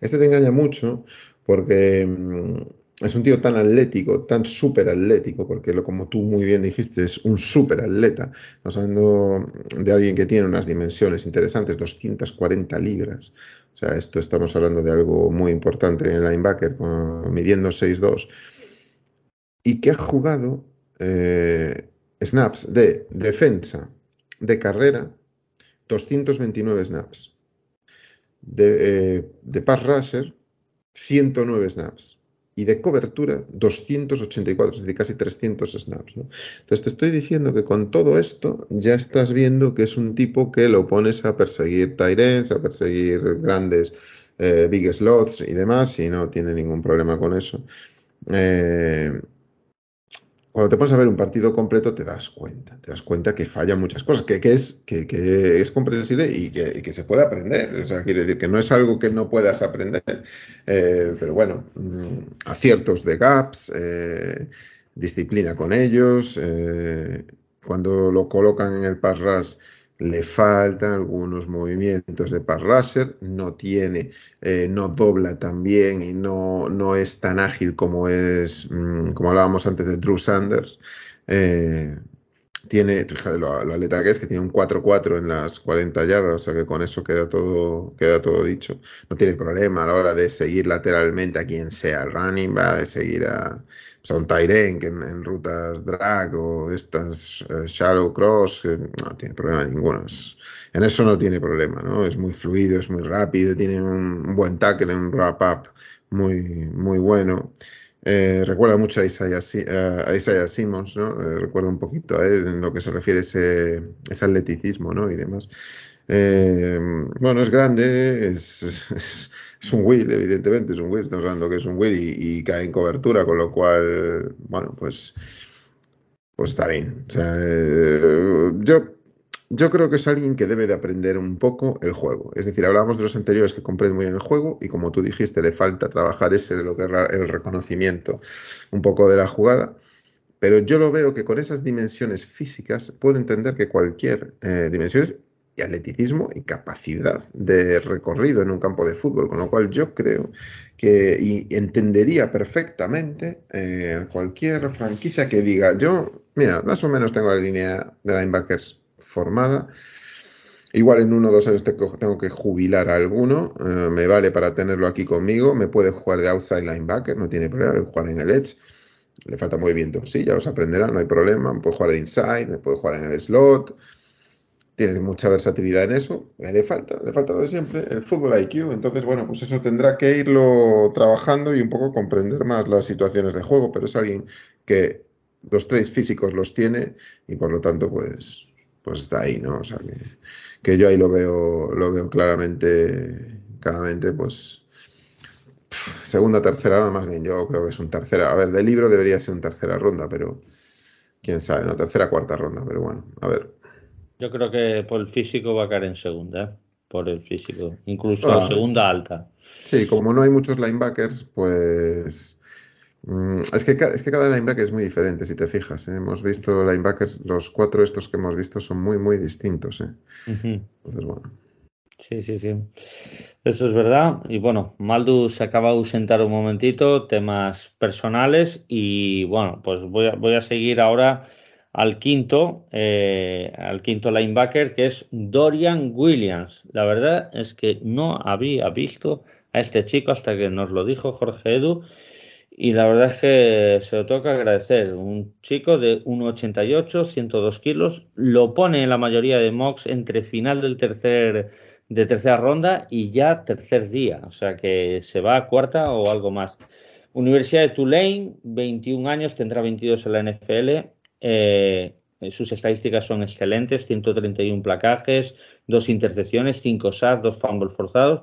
Este te engaña mucho porque mm, es un tío tan atlético, tan súper atlético, porque como tú muy bien dijiste, es un súper atleta. Estamos hablando de alguien que tiene unas dimensiones interesantes, 240 libras. O sea, esto estamos hablando de algo muy importante en el linebacker, midiendo 6'2. Y que ha jugado eh, snaps de defensa, de carrera, 229 snaps. De, eh, de pass rusher, 109 snaps y de cobertura 284, es decir, casi 300 snaps. Entonces te estoy diciendo que con todo esto ya estás viendo que es un tipo que lo pones a perseguir Tyrants, a perseguir grandes eh, big slots y demás, y no tiene ningún problema con eso. Eh, cuando te pones a ver un partido completo te das cuenta, te das cuenta que falla muchas cosas, que, es, que, es comprensible y que, se puede aprender. O sea, quiere decir que no es algo que no puedas aprender, eh, pero bueno, mm, aciertos de gaps, eh, disciplina con ellos, eh, cuando lo colocan en el pass rush le faltan algunos movimientos de pass rusher, no tiene, eh, no dobla tan bien y no, no es tan ágil como es, mm, como hablábamos antes de Drew Sanders. Eh, tiene, fíjate lo, atleta que es, que tiene un 4-4 en las 40 yardas, o sea que con eso queda todo, queda todo dicho. No tiene problema a la hora de seguir lateralmente a quien sea running, va de seguir a, un Tyren que en, rutas drag o estas eh, shallow cross, no tiene problema ninguno. en eso no tiene problema, ¿no? Es muy fluido, es muy rápido, tiene un, buen tackle, un wrap up muy, muy bueno. Eh, recuerda mucho a Isaiah, a Isaiah Simmons, ¿no? Eh, recuerda un poquito a él en lo que se refiere ese, ese atleticismo, ¿no? Y demás. Eh, bueno, es grande, es, es, un Will, evidentemente, es un Will, estamos hablando que es un Will y, cae en cobertura, con lo cual, bueno, pues, pues está bien. O sea, yo yo creo que es alguien que debe de aprender un poco el juego. Es decir, hablábamos de los anteriores que comprenden muy bien el juego y como tú dijiste, le falta trabajar ese lo que es el reconocimiento un poco de la jugada. Pero yo lo veo que con esas dimensiones físicas puedo entender que cualquier eh, dimensiones y atleticismo y capacidad de recorrido en un campo de fútbol, con lo cual yo creo que y entendería perfectamente eh, cualquier franquicia que diga, yo, mira, más o menos tengo la línea de linebackers formada. Igual en uno o dos años tengo que jubilar a alguno, eh, me vale para tenerlo aquí conmigo, me puede jugar de outside linebacker, no tiene problema, jugar en el edge, le falta movimiento, sí, ya los aprenderá, no hay problema, puede jugar de inside, me puede jugar en el slot, tiene mucha versatilidad en eso, le falta, le falta lo de siempre, el fútbol IQ, entonces bueno, pues eso tendrá que irlo trabajando y un poco comprender más las situaciones de juego, pero es alguien que los tres físicos los tiene y por lo tanto pues pues está ahí, ¿no? O sea, que, yo ahí lo veo, lo veo claramente, claramente, pues segunda, tercera, más bien, yo creo que es un tercera. A ver, de libro debería ser un tercera ronda, pero quién sabe, no, tercera, cuarta ronda, pero bueno, a ver. Yo creo que por el físico va a caer en segunda, ¿eh? por el físico, incluso en segunda alta. Sí, como no hay muchos linebackers, pues Mm, es que, es que cada linebacker es muy diferente, si te fijas. ¿eh? Hemos visto linebackers, los cuatro estos que hemos visto son muy, muy distintos. ¿eh? Entonces, bueno. Sí, sí, sí. Eso es verdad. Y bueno, Maldu se acaba de ausentar un momentito, temas personales. Y bueno, pues voy a, voy a seguir ahora al quinto, eh, al quinto linebacker, que es Dorian Williams. La verdad es que no había visto a este chico hasta que nos lo dijo Jorge Edu y la verdad es que se lo toca agradecer. Un chico de 1,88, 102 kilos, lo pone en la mayoría de mocks entre final del tercer, de tercera ronda y ya tercer día. O sea que se va a cuarta o algo más. Universidad de Tulane, 21 años, tendrá 22 en la NFL. Eh, sus estadísticas son excelentes, 131 placajes, dos intercepciones, 5 sacks, dos fumbles forzados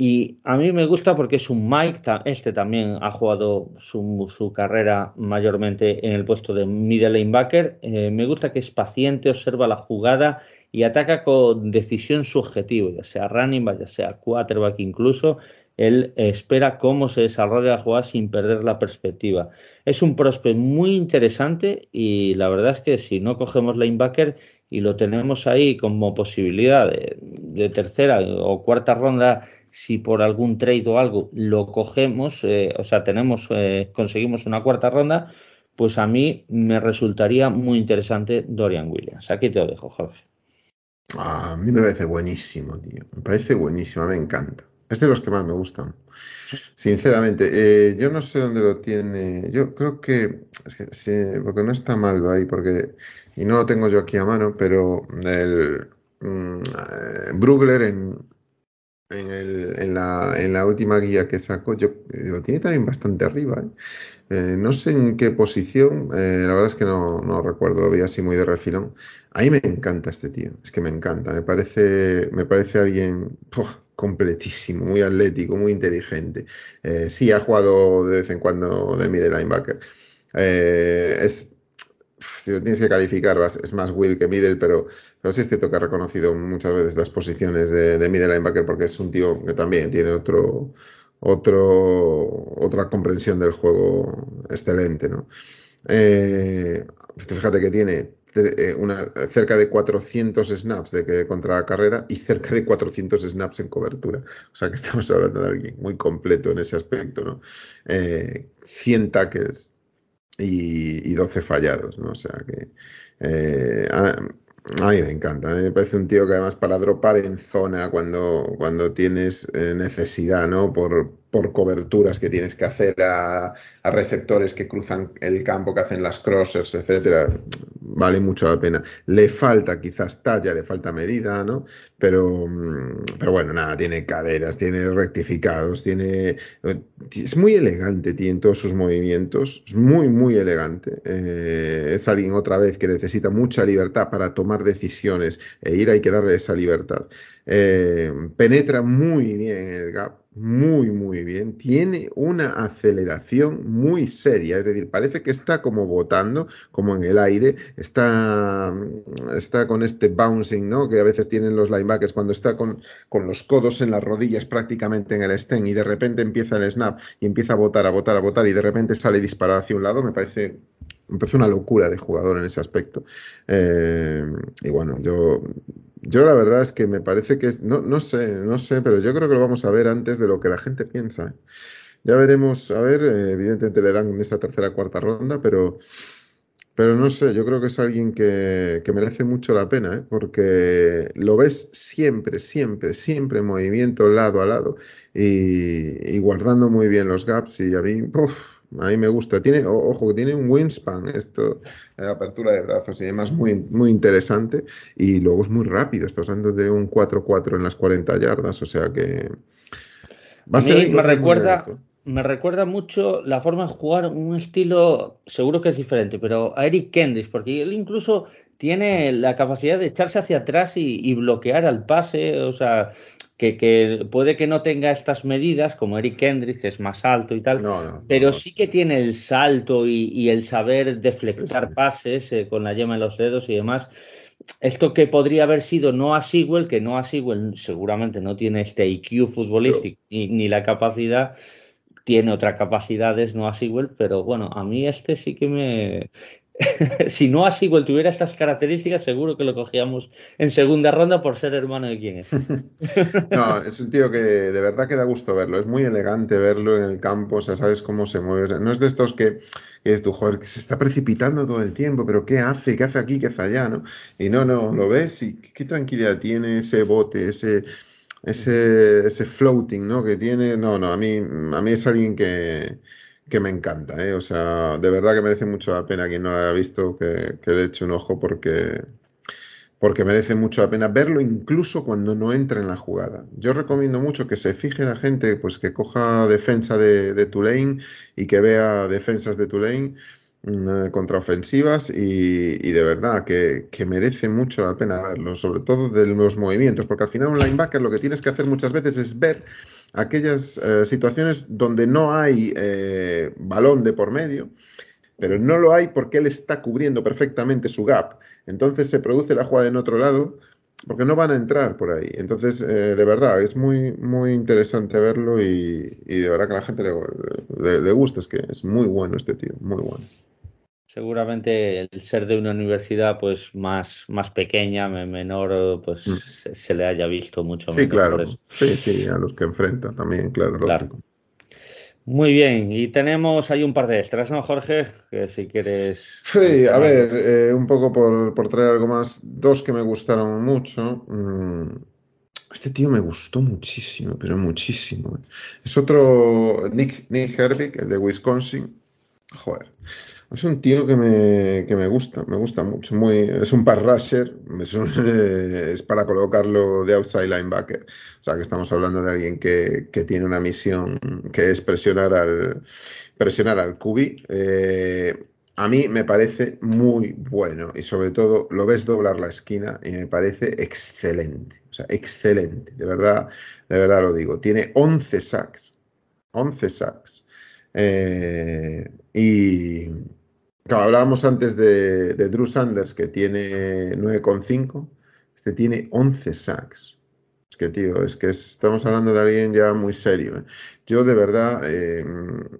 y a mí me gusta porque es un Mike, este también ha jugado su, carrera mayormente en el puesto de middle linebacker. Eh, me gusta que es paciente, observa la jugada y ataca con decisión subjetiva, ya sea running ya sea quarterback incluso. Él espera cómo se desarrolla la jugada sin perder la perspectiva. Es un prospect muy interesante y la verdad es que si no cogemos linebacker y lo tenemos ahí como posibilidad de tercera o cuarta ronda si por algún trade o algo lo cogemos, eh, o sea, tenemos, eh, conseguimos una cuarta ronda, pues a mí me resultaría muy interesante Dorian Williams. Aquí te lo dejo, Jorge. a mí me parece buenísimo, tío. Me parece buenísimo, me encanta. Es de los que más me gustan. Sinceramente, eh, yo no sé dónde lo tiene. Yo creo que, sí, porque no está mal ahí, porque, y no lo tengo yo aquí a mano, pero el mm, Brugler en, en, el, en, la, en, la, última guía que sacó, yo, eh, lo tiene también bastante arriba. ¿eh? Eh, no sé en qué posición, la verdad es que no, recuerdo, lo vi así muy de refilón. A me encanta este tío, es que me encanta, me parece, me parece alguien completísimo, muy atlético, muy inteligente. sí, ha jugado de vez en cuando de middle linebacker. es si lo tienes que calificar, es más Will que Middle, pero, pero sí es cierto que ha reconocido muchas veces las posiciones de, Middle Linebacker porque es un tío que también tiene otro, otro, otra comprensión del juego excelente, ¿no? Eh, fíjate que tiene eh, una, cerca de 400 snaps de que contra la carrera y cerca de 400 snaps en cobertura. O sea que estamos hablando de alguien muy completo en ese aspecto, ¿no? 100 tackles y, 12 fallados, ¿no? O sea que a mí me encanta, me parece un tío que además para dropar en zona cuando, cuando tienes eh, necesidad, ¿no? Por, por coberturas que tienes que hacer a, receptores que cruzan el campo, que hacen las crossers, etcétera, vale mucho la pena. Le falta quizás talla, le falta medida, ¿no? Pero, mm, pero bueno, nada, tiene caderas, tiene rectificados, tiene. Es muy elegante, tiene todos sus movimientos, es muy, muy elegante. Eh, es alguien otra vez que necesita mucha libertad para tomar decisiones e ir, hay que darle esa libertad. Eh, penetra muy bien en el gap muy, muy bien. Tiene una aceleración muy seria, es decir, parece que está como botando, como en el aire, está, está con este bouncing, ¿no? Que a veces tienen los linebackers cuando está con, con los codos en las rodillas prácticamente en el stem y de repente empieza el snap y empieza a botar, a botar, a botar y de repente sale disparado hacia un lado, me parece me una locura de jugador en ese aspecto. Eh, y bueno, yo yo la verdad es que me parece que es, no, no sé, no sé, pero yo creo que lo vamos a ver antes de lo que la gente piensa. ¿eh? Ya veremos, a ver, eh, evidentemente le dan esa tercera cuarta ronda, pero, pero no sé, yo creo que es alguien que, que merece mucho la pena, ¿eh? porque lo ves siempre, siempre, siempre en movimiento lado a lado y, y guardando muy bien los gaps y a mí, a mí me gusta. Tiene, ojo, tiene un wingspan, esto, apertura de brazos y demás, muy, muy interesante. Y luego es muy rápido, estás hablando de un 4-4 en las 40 yardas, o sea que. Va a, ser me recuerda, me recuerda mucho la forma de jugar, un estilo, seguro que es diferente, pero a Eric Kendrick, porque él incluso tiene la capacidad de echarse hacia atrás y, y bloquear al pase, o sea, que, puede que no tenga estas medidas, como Eric Kendrick, que es más alto y tal, pero sí que tiene el salto y, el saber deflectar pases eh, con la yema en los dedos y demás. Esto que podría haber sido no a Sewell, que no a Sewell seguramente no tiene este IQ futbolístico ni, ni, la capacidad, tiene otras capacidades, no a Sewell, pero bueno, a mí este sí que me, si no así tuviera estas características, seguro que lo cogíamos en segunda ronda por ser hermano de quién es. no, es un tío que de verdad que da gusto verlo. Es muy elegante verlo en el campo, o sea, sabes cómo se mueve. no es de estos que, es tu joder, que se está precipitando todo el tiempo, pero ¿qué hace? ¿Qué hace aquí? ¿Qué hace allá? ¿no? Y no, no, lo ves y qué tranquilidad tiene ese bote, ese ese, ese floating, ¿no? Que tiene, no, no, a mí, a mí es alguien que, que me encanta, ¿eh? O sea, de verdad que merece mucho la pena quien no lo haya visto que, le eche un ojo porque, porque merece mucho la pena verlo incluso cuando no entra en la jugada. Yo recomiendo mucho que se fije la gente, pues que coja defensa de, de Tulane y que vea defensas de Tulane mm, eh, contraofensivas y, y, de verdad que, que, merece mucho la pena verlo, sobre todo de los movimientos, porque al final un linebacker lo que tienes que hacer muchas veces es ver aquellas eh, situaciones donde no hay eh, balón de por medio, pero no lo hay porque él está cubriendo perfectamente su gap. Entonces se produce la jugada en otro lado porque no van a entrar por ahí. Entonces, eh, de verdad, es muy, muy interesante verlo y, de verdad que a la gente le, le gusta. Es que es muy bueno este tío, muy bueno seguramente el ser de una universidad pues más, más pequeña, menor, pues mm. se, le haya visto mucho sí, Claro. Sí, sí, a los que enfrenta también, claro. claro. Muy bien, y tenemos ahí un par de extras, ¿no, Jorge? Que si quieres... Sí, a ver, eh, un poco por, por, traer algo más, dos que me gustaron mucho. Mm, este tío me gustó muchísimo, pero muchísimo. Es otro Nick, Nick Herbig, el de Wisconsin. Joder. Es un tío que me, que me gusta, me gusta mucho. Muy, es un pass rusher, es, para colocarlo de outside linebacker. O sea que estamos hablando de alguien que, que tiene una misión que es presionar al, presionar al QB. Eh, a mí me parece muy bueno y sobre todo lo ves doblar la esquina y me parece excelente. O sea, excelente. De verdad, de verdad lo digo. Tiene 11 sacks. 11 sacks. Eh, y, hablábamos antes de, Drew Sanders, que tiene 9,5. Este tiene 11 sacks. Es que, tío, es que estamos hablando de alguien ya muy serio. ¿eh? Yo, de verdad, eh, mm,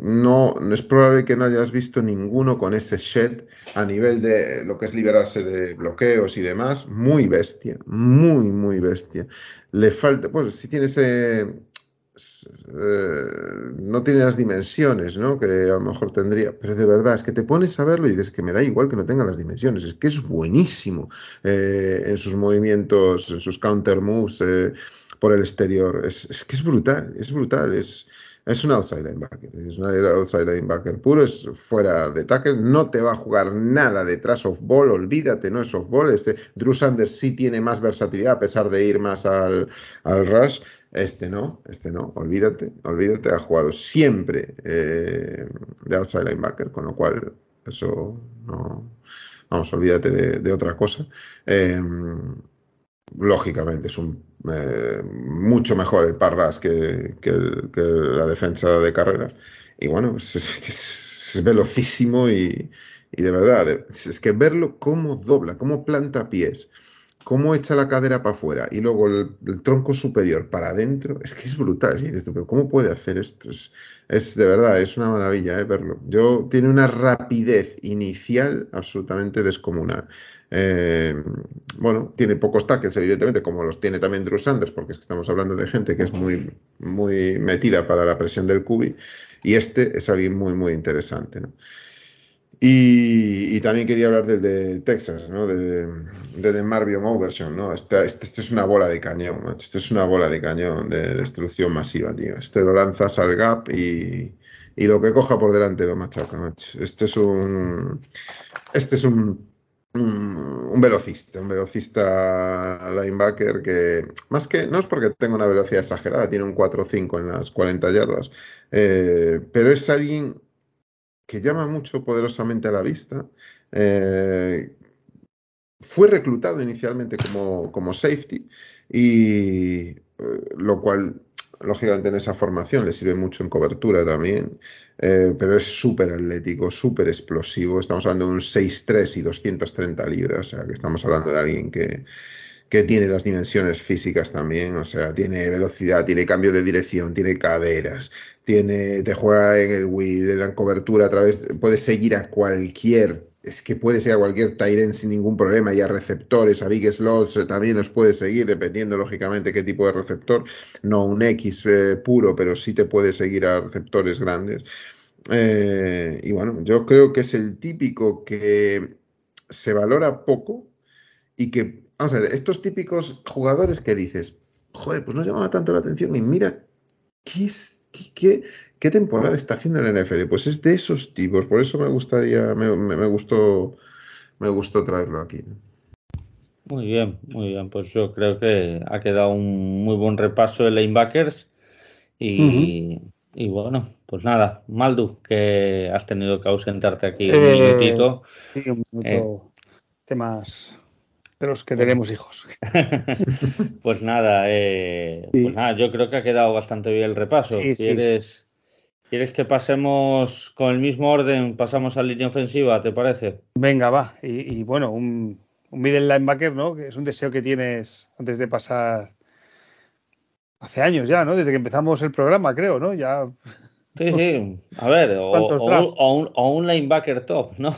no, es probable que no hayas visto ninguno con ese shed a nivel de lo que es liberarse de bloqueos y demás, muy bestia, muy, muy bestia. Le falta, pues si tienes eh, eh, no tiene las dimensiones, ¿no? Que a lo mejor tendría. Pero de verdad, es que te pones a verlo y dices que me da igual que no tenga las dimensiones. Es que es buenísimo eh, en sus movimientos, en sus counter moves eh, por el exterior. Es, que es brutal, es brutal. Es, es un outside linebacker. Es un outside linebacker puro, es fuera de tackle. No te va a jugar nada detrás of ball. Olvídate, no es softball. Este, Drew Sanders sí tiene más versatilidad a pesar de ir más al, al rush este no, este no, olvídate, olvídate, ha jugado siempre eh, de outside linebacker, con lo cual eso no, vamos, olvídate de, otra cosa. Em, lógicamente es un eh, mucho mejor el parras que, la defensa de carreras. Y bueno, es, velocísimo y, y, de verdad, es que verlo cómo dobla, cómo planta pies cómo echa la cadera para afuera y luego el, tronco superior para adentro, es que es brutal. pero ¿cómo puede hacer esto? Es, de verdad, es una maravilla eh, verlo. Yo, tiene una rapidez inicial absolutamente descomunal. Eh, bueno, tiene pocos tackles, evidentemente, como los tiene también Drew Sanders, porque es que estamos hablando de gente que es muy, muy metida para la presión del cubi, y este es alguien muy, muy interesante. ¿no? Y, también quería hablar del de Texas, ¿no? De, de, Marvion Overshown, ¿no? Este, este, es una bola de cañón, Esto es una bola de cañón de destrucción masiva, tío. Este lo lanzas al gap y, y lo que coja por delante lo machaca, macho. Este es un... Este es un un, velocista, un velocista linebacker que, más que, no es porque tenga una velocidad exagerada, tiene un 4-5 en las 40 yardas, eh, pero es alguien que llama mucho poderosamente a la vista. Eh, fue reclutado inicialmente como, como safety y eh, lo cual lógicamente en esa formación le sirve mucho en cobertura también, eh, pero es súper atlético, súper explosivo. Estamos hablando de un 6'3 y 230 libras, o sea que estamos hablando de alguien que, que tiene las dimensiones físicas también, o sea, tiene velocidad, tiene cambio de dirección, tiene caderas, tiene, te juega en el wheel, en la cobertura a través, puede seguir a cualquier, es que puede ser a cualquier Tyrant sin ningún problema, y a receptores, a big slots eh, también los puede seguir, dependiendo lógicamente qué tipo de receptor, no un X eh, puro, pero sí te puede seguir a receptores grandes. Eh, y bueno, yo creo que es el típico que se valora poco y que Vamos a ver, estos típicos jugadores que dices, joder, pues no llamaba tanto la atención y mira, ¿qué, qué, qué temporada está haciendo el NFL? Pues es de esos tipos, por eso me gustaría, me, me, gustó, me gustó traerlo aquí. Muy bien, muy bien. Pues yo creo que ha quedado un muy buen repaso de linebackers. Y, y bueno, pues nada, Maldu, que has tenido que ausentarte aquí un eh, minutito. Sí, un minuto. Eh, temas de los que tenemos hijos. pues nada, eh, pues nada, yo creo que ha quedado bastante bien el repaso. ¿Quieres, ¿Quieres que pasemos con el mismo orden, pasamos a línea ofensiva, te parece? Venga, va. Y, bueno, un, un middle linebacker, ¿no? Que es un deseo que tienes antes de pasar hace años ya, ¿no? Desde que empezamos el programa, creo, ¿no? Ya Sí, sí. A ver, o, un, linebacker top, ¿no?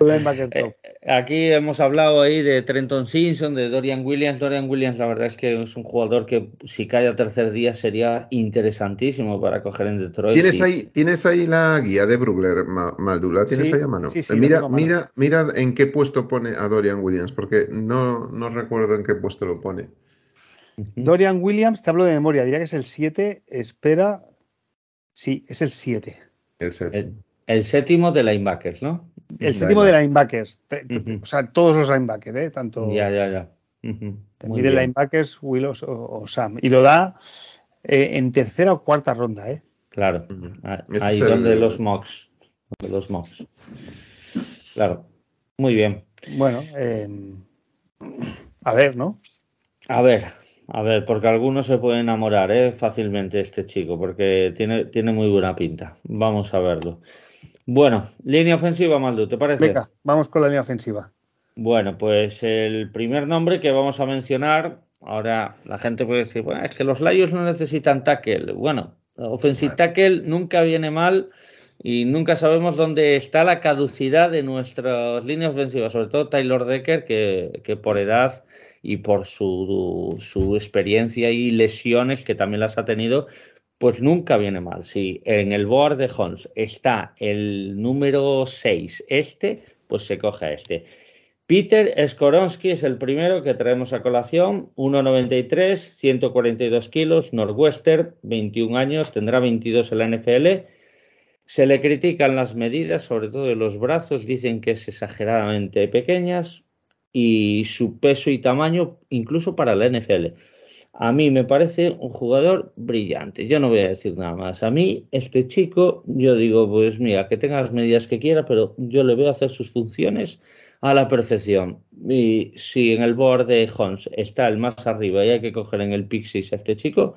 Un linebacker top. Eh, aquí hemos hablado ahí de Trenton Simpson, de Dorian Williams. Dorian Williams, la verdad es que es un jugador que si cae a tercer día sería interesantísimo para coger en Detroit. ¿Tienes, ahí, ¿tienes ahí la guía de Brugler, Maldula? ¿Tienes ahí a mano? Sí, sí, mira, mira, mira en qué puesto pone a Dorian Williams, porque no, no recuerdo en qué puesto lo pone. Dorian Williams, te hablo de memoria, diría que es el 7, espera, Sí, es el 7. El, séptimo de linebackers, ¿no? El séptimo de linebackers. O sea, todos los linebackers, ¿eh? Tanto. Ya, ya, ya. de linebackers, Willows o, Sam. Y lo da eh, en tercera o cuarta ronda, ¿eh? Claro. Ah, ahí donde los mocks. Donde los mocks. Claro. Muy bien. Bueno, em, a ver, ¿no? A ver, a ver, porque algunos se pueden enamorar ¿eh? fácilmente este chico, porque tiene, tiene muy buena pinta. Vamos a verlo. Bueno, línea ofensiva, Maldo, ¿te parece? Venga, vamos con la línea ofensiva. Bueno, pues el primer nombre que vamos a mencionar, ahora la gente puede decir, bueno, es que los Lions no necesitan tackle. Bueno, Offensive tackle nunca viene mal y nunca sabemos dónde está la caducidad de nuestras líneas ofensivas, sobre todo Taylor Decker, que, por edad y por su, su, experiencia y lesiones, que también las ha tenido, pues nunca viene mal. Si en el board de Holmes está el número 6, este, pues se coge a este. Peter Skoronsky es el primero que traemos a colación, 1,93, 142 kilos, Northwestern, 21 años, tendrá 22 en la NFL. Se le critican las medidas, sobre todo de los brazos, dicen que es exageradamente pequeñas y su peso y tamaño incluso para la NFL. A mí me parece un jugador brillante. Yo no voy a decir nada más. A mí, este chico, yo digo, pues mira, que tenga las medidas que quiera, pero yo le veo hacer sus funciones a la perfección. Y si en el board de Hons está el más arriba y hay que coger en el Pixis a este chico,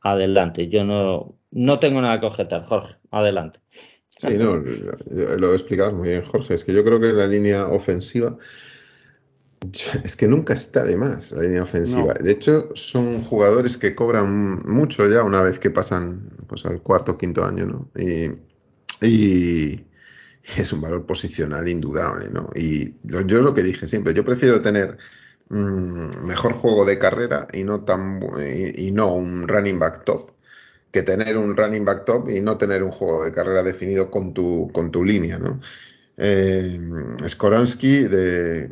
adelante. Yo no, no tengo nada que objetar, Jorge. Adelante. Sí, no, lo explicabas muy bien, Jorge. Es que yo creo que la línea ofensiva es que nunca está de más la línea ofensiva. De hecho, son jugadores que cobran mucho ya una vez que pasan pues, al cuarto o quinto año, ¿no? Y, es un valor posicional indudable, ¿no? Y yo, lo que dije siempre, yo prefiero tener mm, mejor juego de carrera y no, tan, y, no un running back top que tener un running back top y no tener un juego de carrera definido con tu, con tu línea, ¿no? Eh, Skoransky de,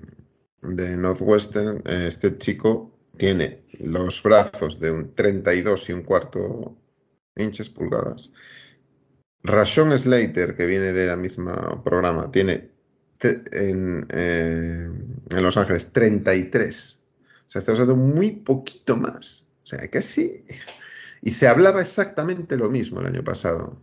de Northwestern, este chico tiene los brazos de un 32 y un cuarto inches pulgadas. Rashon Slater, que viene de la misma programa, tiene en, eh, en, Los Ángeles 33. O sea, está usando muy poquito más. O sea, sí. Y se hablaba exactamente lo mismo el año pasado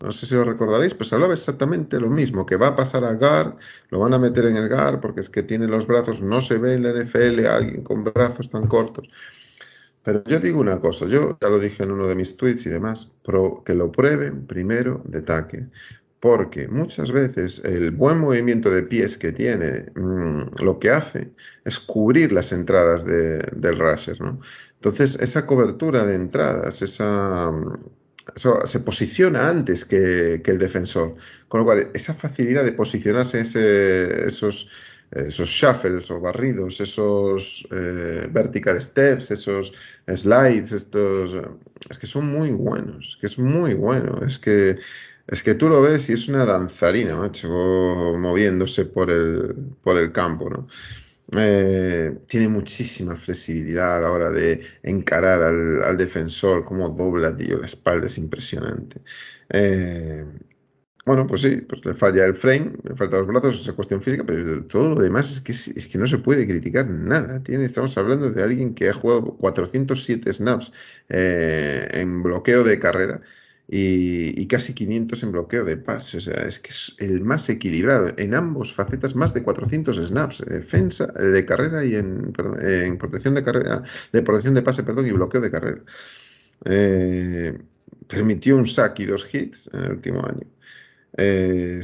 no sé si lo recordaréis, pues hablaba exactamente lo mismo, que va a pasar a GAR, lo van a meter en el GAR porque es que tiene los brazos, no se ve en la NFL a alguien con brazos tan cortos. Pero yo digo una cosa, yo ya lo dije en uno de mis tweets y demás, que lo prueben primero de taque, porque muchas veces el buen movimiento de pies que tiene mm, lo que hace es cubrir las entradas del rusher, ¿no? Entonces, esa cobertura de entradas, esa se posiciona antes que, el defensor. Con lo cual, esa facilidad de posicionarse esos, esos shuffles o barridos, esos eh, vertical steps, esos slides, estos. Es que son muy buenos, es que es muy bueno. Es que, es que tú lo ves y es una danzarina, macho, moviéndose por el, por el campo, ¿no? Eh, tiene muchísima flexibilidad a la hora de encarar al, defensor, como dobla, tío, la espalda es impresionante. Eh, bueno, pues sí, pues le falla el frame, le faltan los brazos, esa cuestión física, pero todo lo demás es que, es que no se puede criticar nada. Tiene, estamos hablando de alguien que ha jugado 407 snaps eh, en bloqueo de carrera y, casi 500 en bloqueo de pase. O sea, es que es el más equilibrado. En ambos facetas, más de 400 snaps. Defensa de carrera y en, en protección de carrera, de protección de pase, perdón, y bloqueo de carrera. Eh, permitió un sack y dos hits en el último año. Eh,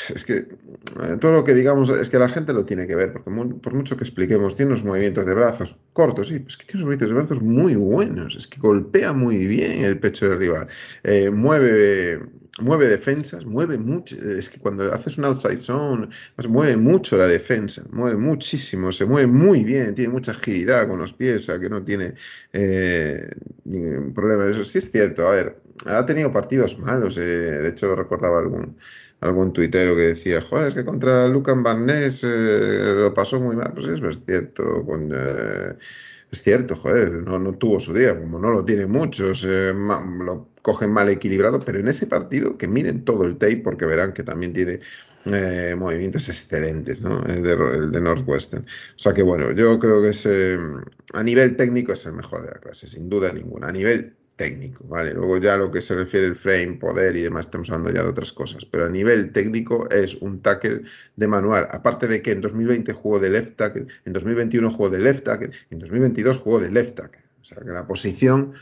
alguien es que eh, todo lo que digamos es que la gente lo tiene que ver, porque por mucho que expliquemos, tiene unos movimientos de brazos cortos, sí, es que tiene unos movimientos de brazos muy buenos, es que golpea muy bien el pecho del rival, eh, mueve, mueve defensas, mueve mucho, es que cuando haces un outside zone, pues mueve mucho la defensa, mueve muchísimo, se mueve muy bien, tiene mucha agilidad con los pies, o sea que no tiene eh, ningún problema de eso. Sí es cierto, a ver, ha tenido partidos malos, de hecho lo recordaba algún algún tuitero que decía, joder, es que contra Lucan Ness eh, lo pasó muy mal. Pues es, es cierto, eh, es cierto, joder, no, no, tuvo su día, como no lo tiene muchos, eh, lo cogen mal equilibrado, pero en ese partido que miren todo el tape porque verán que también tiene movimientos excelentes, ¿no? El de, el de, Northwestern. O sea que bueno, yo creo que es, a nivel técnico es el mejor de la clase, sin duda ninguna. A nivel técnico, ¿vale? Luego ya lo que se refiere al frame, poder y demás, estamos hablando ya de otras cosas, pero a nivel técnico es un tackle de manual, aparte de que en 2020 jugó de left tackle, en 2021 jugó de left tackle, en 2022 jugó de left tackle, o sea que la posición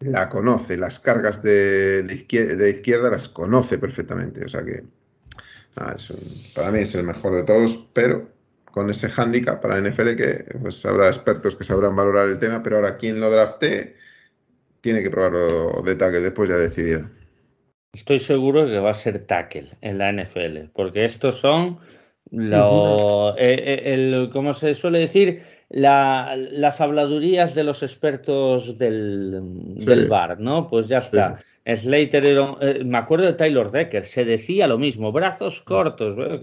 la conoce, las cargas de, izquierda, las conoce perfectamente, o sea que para mí es el mejor de todos, pero con ese hándicap para NFL que pues habrá expertos que sabrán valorar el tema, pero ahora quien lo drafte tiene que probarlo de tackle después ya decidida. Estoy seguro que va a ser tackle en la NFL, porque estos son lo, eh, eh, el, ¿cómo se suele decir? las habladurías de los expertos del, bar, ¿no? Pues ya está. Slater, eh, me acuerdo de Taylor Decker, se decía lo mismo, brazos cortos,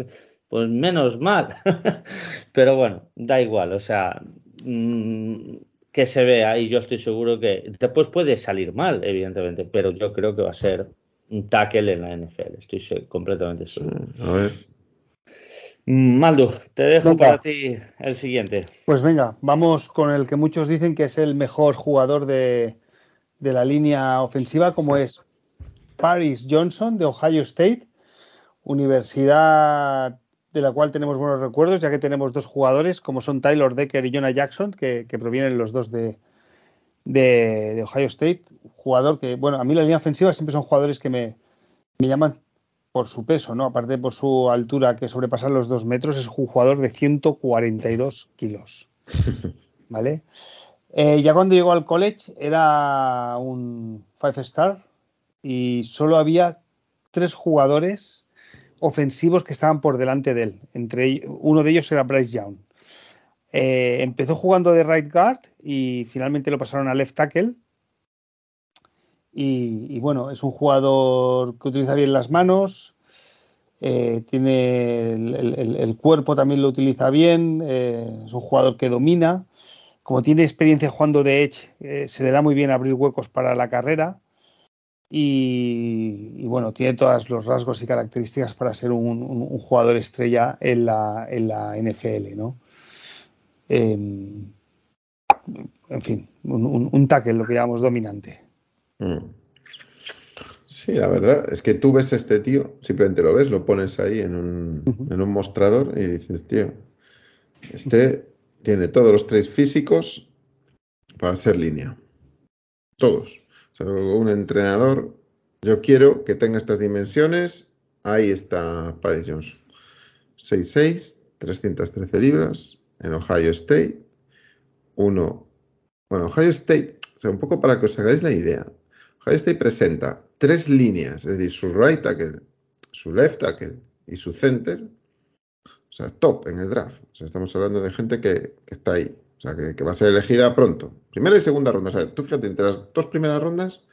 pues menos mal. Pero bueno, da igual, o sea, mm, que se vea y yo estoy seguro que después puede salir mal, evidentemente, pero yo creo que va a ser un tackle en la NFL, estoy completamente seguro. A ver. Maldo, te dejo para ti el siguiente. Pues venga, vamos con el que muchos dicen que es el mejor jugador de, la línea ofensiva, como es Paris Johnson de Ohio State, universidad de la cual tenemos buenos recuerdos, ya que tenemos dos jugadores, como son Tyler Decker y Jonah Jackson, que, provienen los dos de, de, Ohio State. Jugador que, bueno, a mí la línea ofensiva siempre son jugadores que me, me llaman por su peso, ¿no? Aparte por su altura, que sobrepasa los dos metros, es un jugador de 142 kilos. ¿Vale? Eh, ya cuando llegó al college era un five star y solo había tres jugadores ofensivos que estaban por delante de él. Entre uno de ellos era Bryce Young. Eh, empezó jugando de right guard y finalmente lo pasaron a left tackle y, bueno, es un jugador que utiliza bien las manos, eh, tiene el, cuerpo también lo utiliza bien, eh, es un jugador que domina. Como tiene experiencia jugando de Edge, se le da muy bien abrir huecos para la carrera. Y, bueno, tiene todos los rasgos y características para ser un, jugador estrella en la, en la NFL, ¿no? Em, en fin, un, un tackle, lo que llamamos dominante. Mm. Sí, la verdad es que tú ves a este tío, simplemente lo ves, lo pones ahí en un, en un mostrador y dices, tío, este tiene todos los tres físicos para ser línea. Todos. Un entrenador, yo quiero que tenga estas dimensiones. Ahí está Paris Johnson. 6'6, 313 libras en Ohio State. Uno. Bueno, Ohio State, o sea, un poco para que os hagáis la idea. Ohio State presenta tres líneas, es decir, su right tackle, su left tackle y su center, o sea, top en el draft. O sea, estamos hablando de gente que, está ahí, o sea, que, va a ser elegida pronto. Primera y segunda ronda. O sea, tú fíjate, entre las dos primeras rondas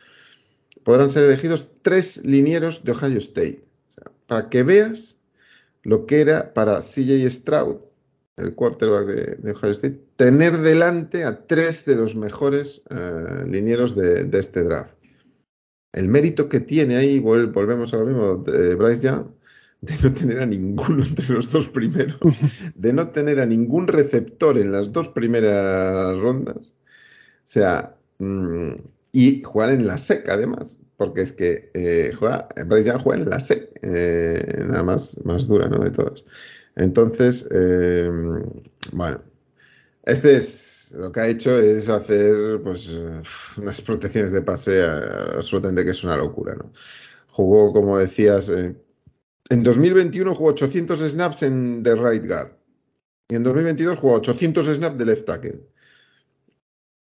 podrán ser elegidos tres linieros de Ohio State. O sea, para que veas lo que era para CJ Stroud, el quarterback de, Ohio State, tener delante a tres de los mejores eh, linieros de este draft el mérito que tiene ahí, volvemos a lo mismo, de Bryce Young, de no tener a ninguno entre los dos primeros, de no tener a ningún receptor en las dos primeras rondas. O sea, mm, y jugar en la SEC además, porque es que eh, juega, Bryce Young juega en la SEC, eh, nada más, más dura ¿no? de todas. Entonces, eh, bueno, este es lo que ha hecho es hacer pues unas protecciones de pase absolutamente que es una locura, ¿no? Jugó, como decías, eh, en 2021 jugó 800 snaps en the right guard y en 2022 jugó 800 snaps de left tackle.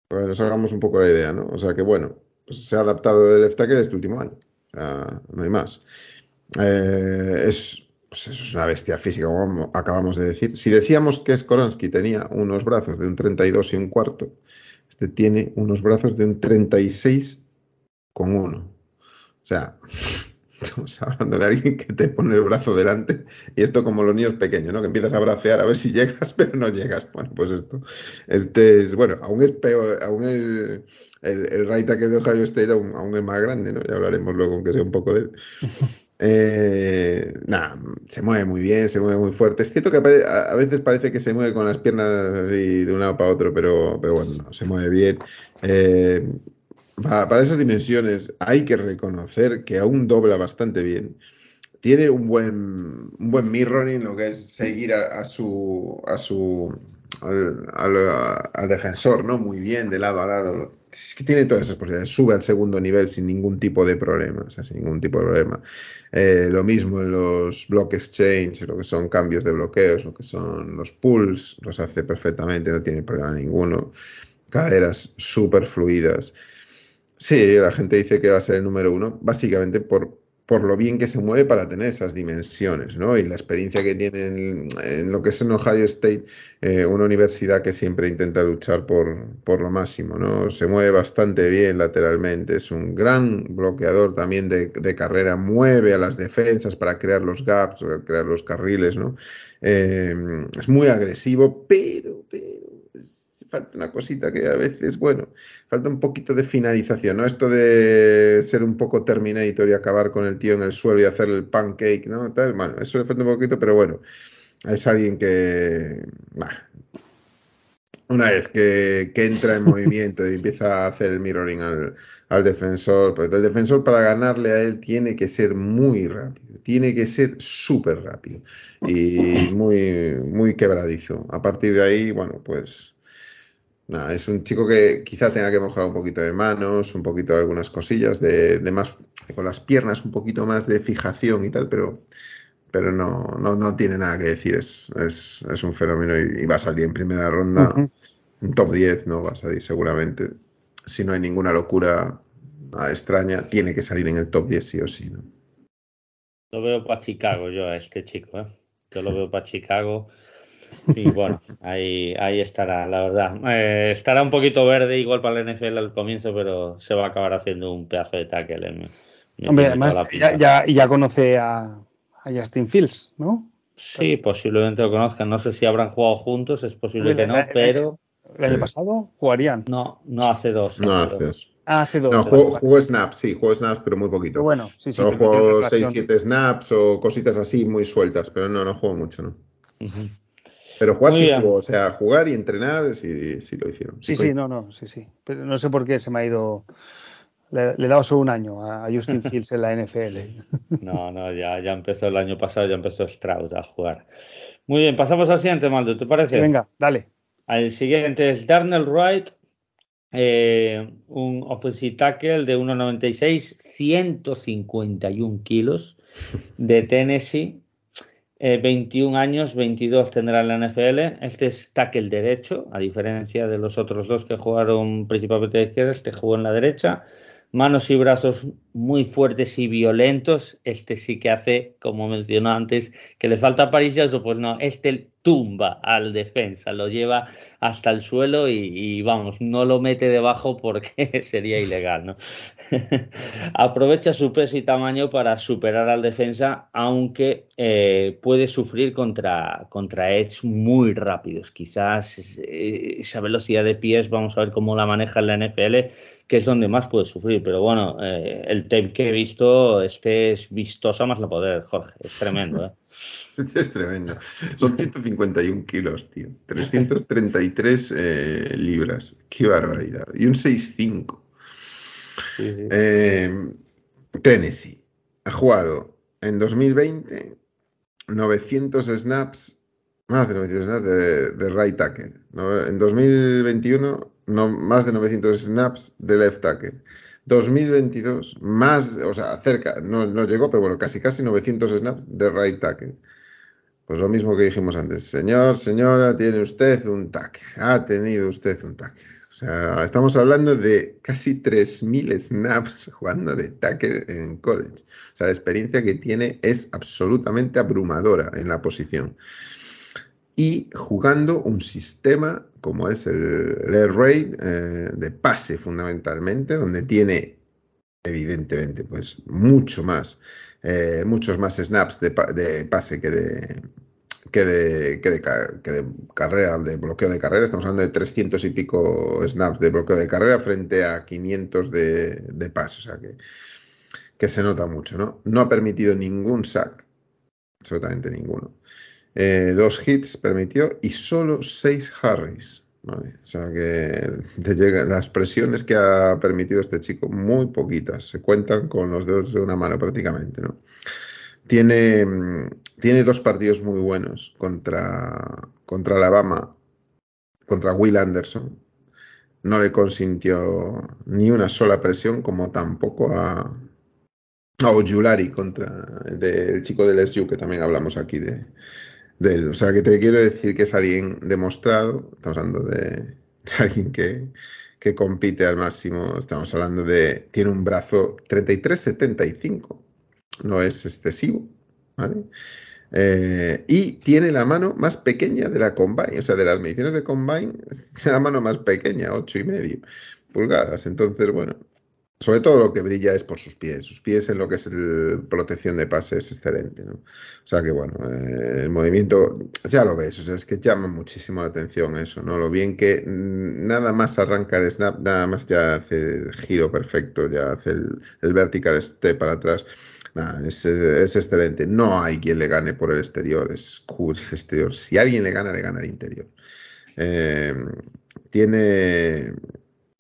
Para que nos hagamos un poco la idea, ¿no? O sea que bueno, pues se ha adaptado de left tackle este último año. no hay más. Eh, es pues es una bestia física, como acabamos de decir. Si decíamos que Skoronsky tenía unos brazos de un 32 y un cuarto, este tiene unos brazos de un 36 con uno. O sea, estamos hablando de alguien que te pone el brazo delante y esto como los niños pequeños, ¿no? Que empiezas a bracear a ver si llegas, pero no llegas. Bueno, pues esto, este es, bueno, aún es peor, aún el, el, el right que de Ohio State aún, aún, es más grande, ¿no? Ya hablaremos luego, aunque sea un poco de él. Eh, nada, se mueve muy bien, se mueve muy fuerte. Es cierto que a, veces parece que se mueve con las piernas así de un lado para otro, pero, pero bueno, se mueve bien. Eh, para, esas dimensiones hay que reconocer que aún dobla bastante bien. Tiene un buen, un buen mirroring, lo que es seguir a, su, a su al, defensor, ¿no? Muy bien, de lado a lado. Es que tiene todas esas posibilidades. Sube al segundo nivel sin ningún tipo de problema. Sin ningún tipo de problema. Eh, lo mismo en los block exchange, lo que son cambios de bloqueos, lo que son los pulls, los hace perfectamente, no tiene problema ninguno. Caderas súper fluidas. Sí, la gente dice que va a ser el número uno, básicamente por, por lo bien que se mueve para tener esas dimensiones, ¿no? Y la experiencia que tiene en, lo que es en Ohio State, eh, una universidad que siempre intenta luchar por, por, lo máximo, ¿no? Se mueve bastante bien lateralmente, es un gran bloqueador también de, de carrera, mueve a las defensas para crear los gaps, crear los carriles, ¿no? Eh, es muy agresivo, pero, pero falta una cosita que a veces, bueno, falta un poquito de finalización, ¿no? Esto de ser un poco Terminator y acabar con el tío en el suelo y hacerle el pancake, ¿no? Tal, bueno, eso le falta un poquito, pero bueno, es alguien que, una vez que, entra en movimiento y empieza a hacer el mirroring al, defensor, pues el defensor para ganarle a él tiene que ser muy rápido, tiene que ser súper rápido y muy, muy quebradizo. A partir de ahí, bueno, pues es un chico que quizá tenga que mejorar un poquito de manos, un poquito de algunas cosillas, de, más, con las piernas un poquito más de fijación y tal, pero, pero no, no, tiene nada que decir. Es, es, un fenómeno y, va a salir en primera ronda, un top 10, ¿no? Va a salir seguramente. Si no hay ninguna locura extraña, tiene que salir en el top 10 sí o sí, ¿no? Lo veo para Chicago yo a este chico, ¿eh? Yo lo veo para Chicago. Y bueno, ahí, ahí estará, la verdad. Eh, estará un poquito verde igual para el NFL al comienzo, pero se va a acabar haciendo un pedazo de tackle. Hombre, además ya, ya, ya, conoce a, Justin Fields, ¿no? Sí, posiblemente lo conozcan. No sé si habrán jugado juntos, es posible que no, pero... ¿El año pasado jugarían? No, no hace dos. No hace dos. Ah, hace dos. No, jugó, snaps, sí, jugó snaps, pero muy poquito. bueno, sí, sí. Solo jugó 6-7 snaps o cositas así muy sueltas, pero no, no jugó mucho, ¿no. Pero jugar sí jugó, o sea, jugar y entrenar sí, sí lo hicieron. Sí, sí, no, no, sí, sí. Pero no sé por qué se me ha ido. Le, he dado solo un año a Justin Fields en la NFL. No, no, ya, ya empezó el año pasado, ya empezó Stroud a jugar. Muy bien, pasamos al siguiente, Maldo, ¿te parece? Sí, venga, dale. Al siguiente es Darnell Wright, eh, un offensive tackle de 1,96, 151 kilos de Tennessee. 21 eh, años, 22 tendrá en la NFL. Este es tackle derecho, a diferencia de los otros dos que jugaron principalmente de izquierda, este jugó en la derecha. Manos y brazos muy fuertes y violentos. Este sí que hace, como mencionó antes, que le falta Paris pues no, este tumba al defensa, lo lleva hasta el suelo y, vamos, no lo mete debajo porque sería ilegal, ¿no? Aprovecha su peso y tamaño para superar al defensa, aunque eh, puede sufrir contra, contra edge muy rápidos. Quizás eh, esa velocidad de pies, vamos a ver cómo la maneja en la NFL, que es donde más puede sufrir. Pero bueno, eh, el tape que he visto, este es vistoso más la poder, Jorge, es tremendo, ¿eh? Es tremendo. Son 151 kilos, tío. 333 eh, libras. Qué barbaridad. Y un 6'5. Eh, Tennessee ha jugado en 2020 900 snaps, más de 900 snaps de, right tackle. En 2021 no, más de 900 snaps de left tackle. 2022, más, o sea, cerca, no, no llegó, pero bueno, casi casi 900 snaps de right tackle. Pues lo mismo que dijimos antes. Señor, señora, tiene usted un TAC. Ha tenido usted un TAC. O sea, estamos hablando de casi 3.000 snaps jugando de tackle en college. O sea, la experiencia que tiene es absolutamente abrumadora en la posición. Y jugando un sistema como es el Air Raid eh, de pase fundamentalmente, donde tiene evidentemente pues mucho más eh, muchos más snaps de, pase que de, que de, que, de, carrera, de bloqueo de carrera. Estamos hablando de 300 y pico snaps de bloqueo de carrera frente a 500 de, de pase. O sea que, que se nota mucho, ¿no? No ha permitido ningún sack, absolutamente ninguno. Eh, dos hits permitió y solo seis Harris. O sea que las presiones que ha permitido este chico, muy poquitas, se cuentan con los dedos de una mano prácticamente, ¿no? Tiene, tiene dos partidos muy buenos contra, contra Alabama, contra Will Anderson. No le consintió ni una sola presión, como tampoco a, a Ojulari contra el, el chico del SU, que también hablamos aquí de, o sea, que te quiero decir que es alguien demostrado, estamos hablando de, alguien que, que compite al máximo. Estamos hablando de, tiene un brazo 33-75, no es excesivo, ¿vale? Eh, y tiene la mano más pequeña de la Combine, o sea, de las mediciones de Combine, la mano más pequeña, ocho y medio pulgadas. Entonces, bueno, sobre todo lo que brilla es por sus pies. Sus pies en lo que es el protección de pase es excelente, ¿no? O sea que bueno, eh, el movimiento, ya lo ves, o sea, es que llama muchísimo la atención eso, ¿no? Lo bien que nada más arranca el snap, nada más ya hace el giro perfecto, ya hace el, el vertical step para atrás es, excelente. No hay quien le gane por el exterior. Es cool el exterior. Si alguien le gana, le gana el interior. Eh, tiene,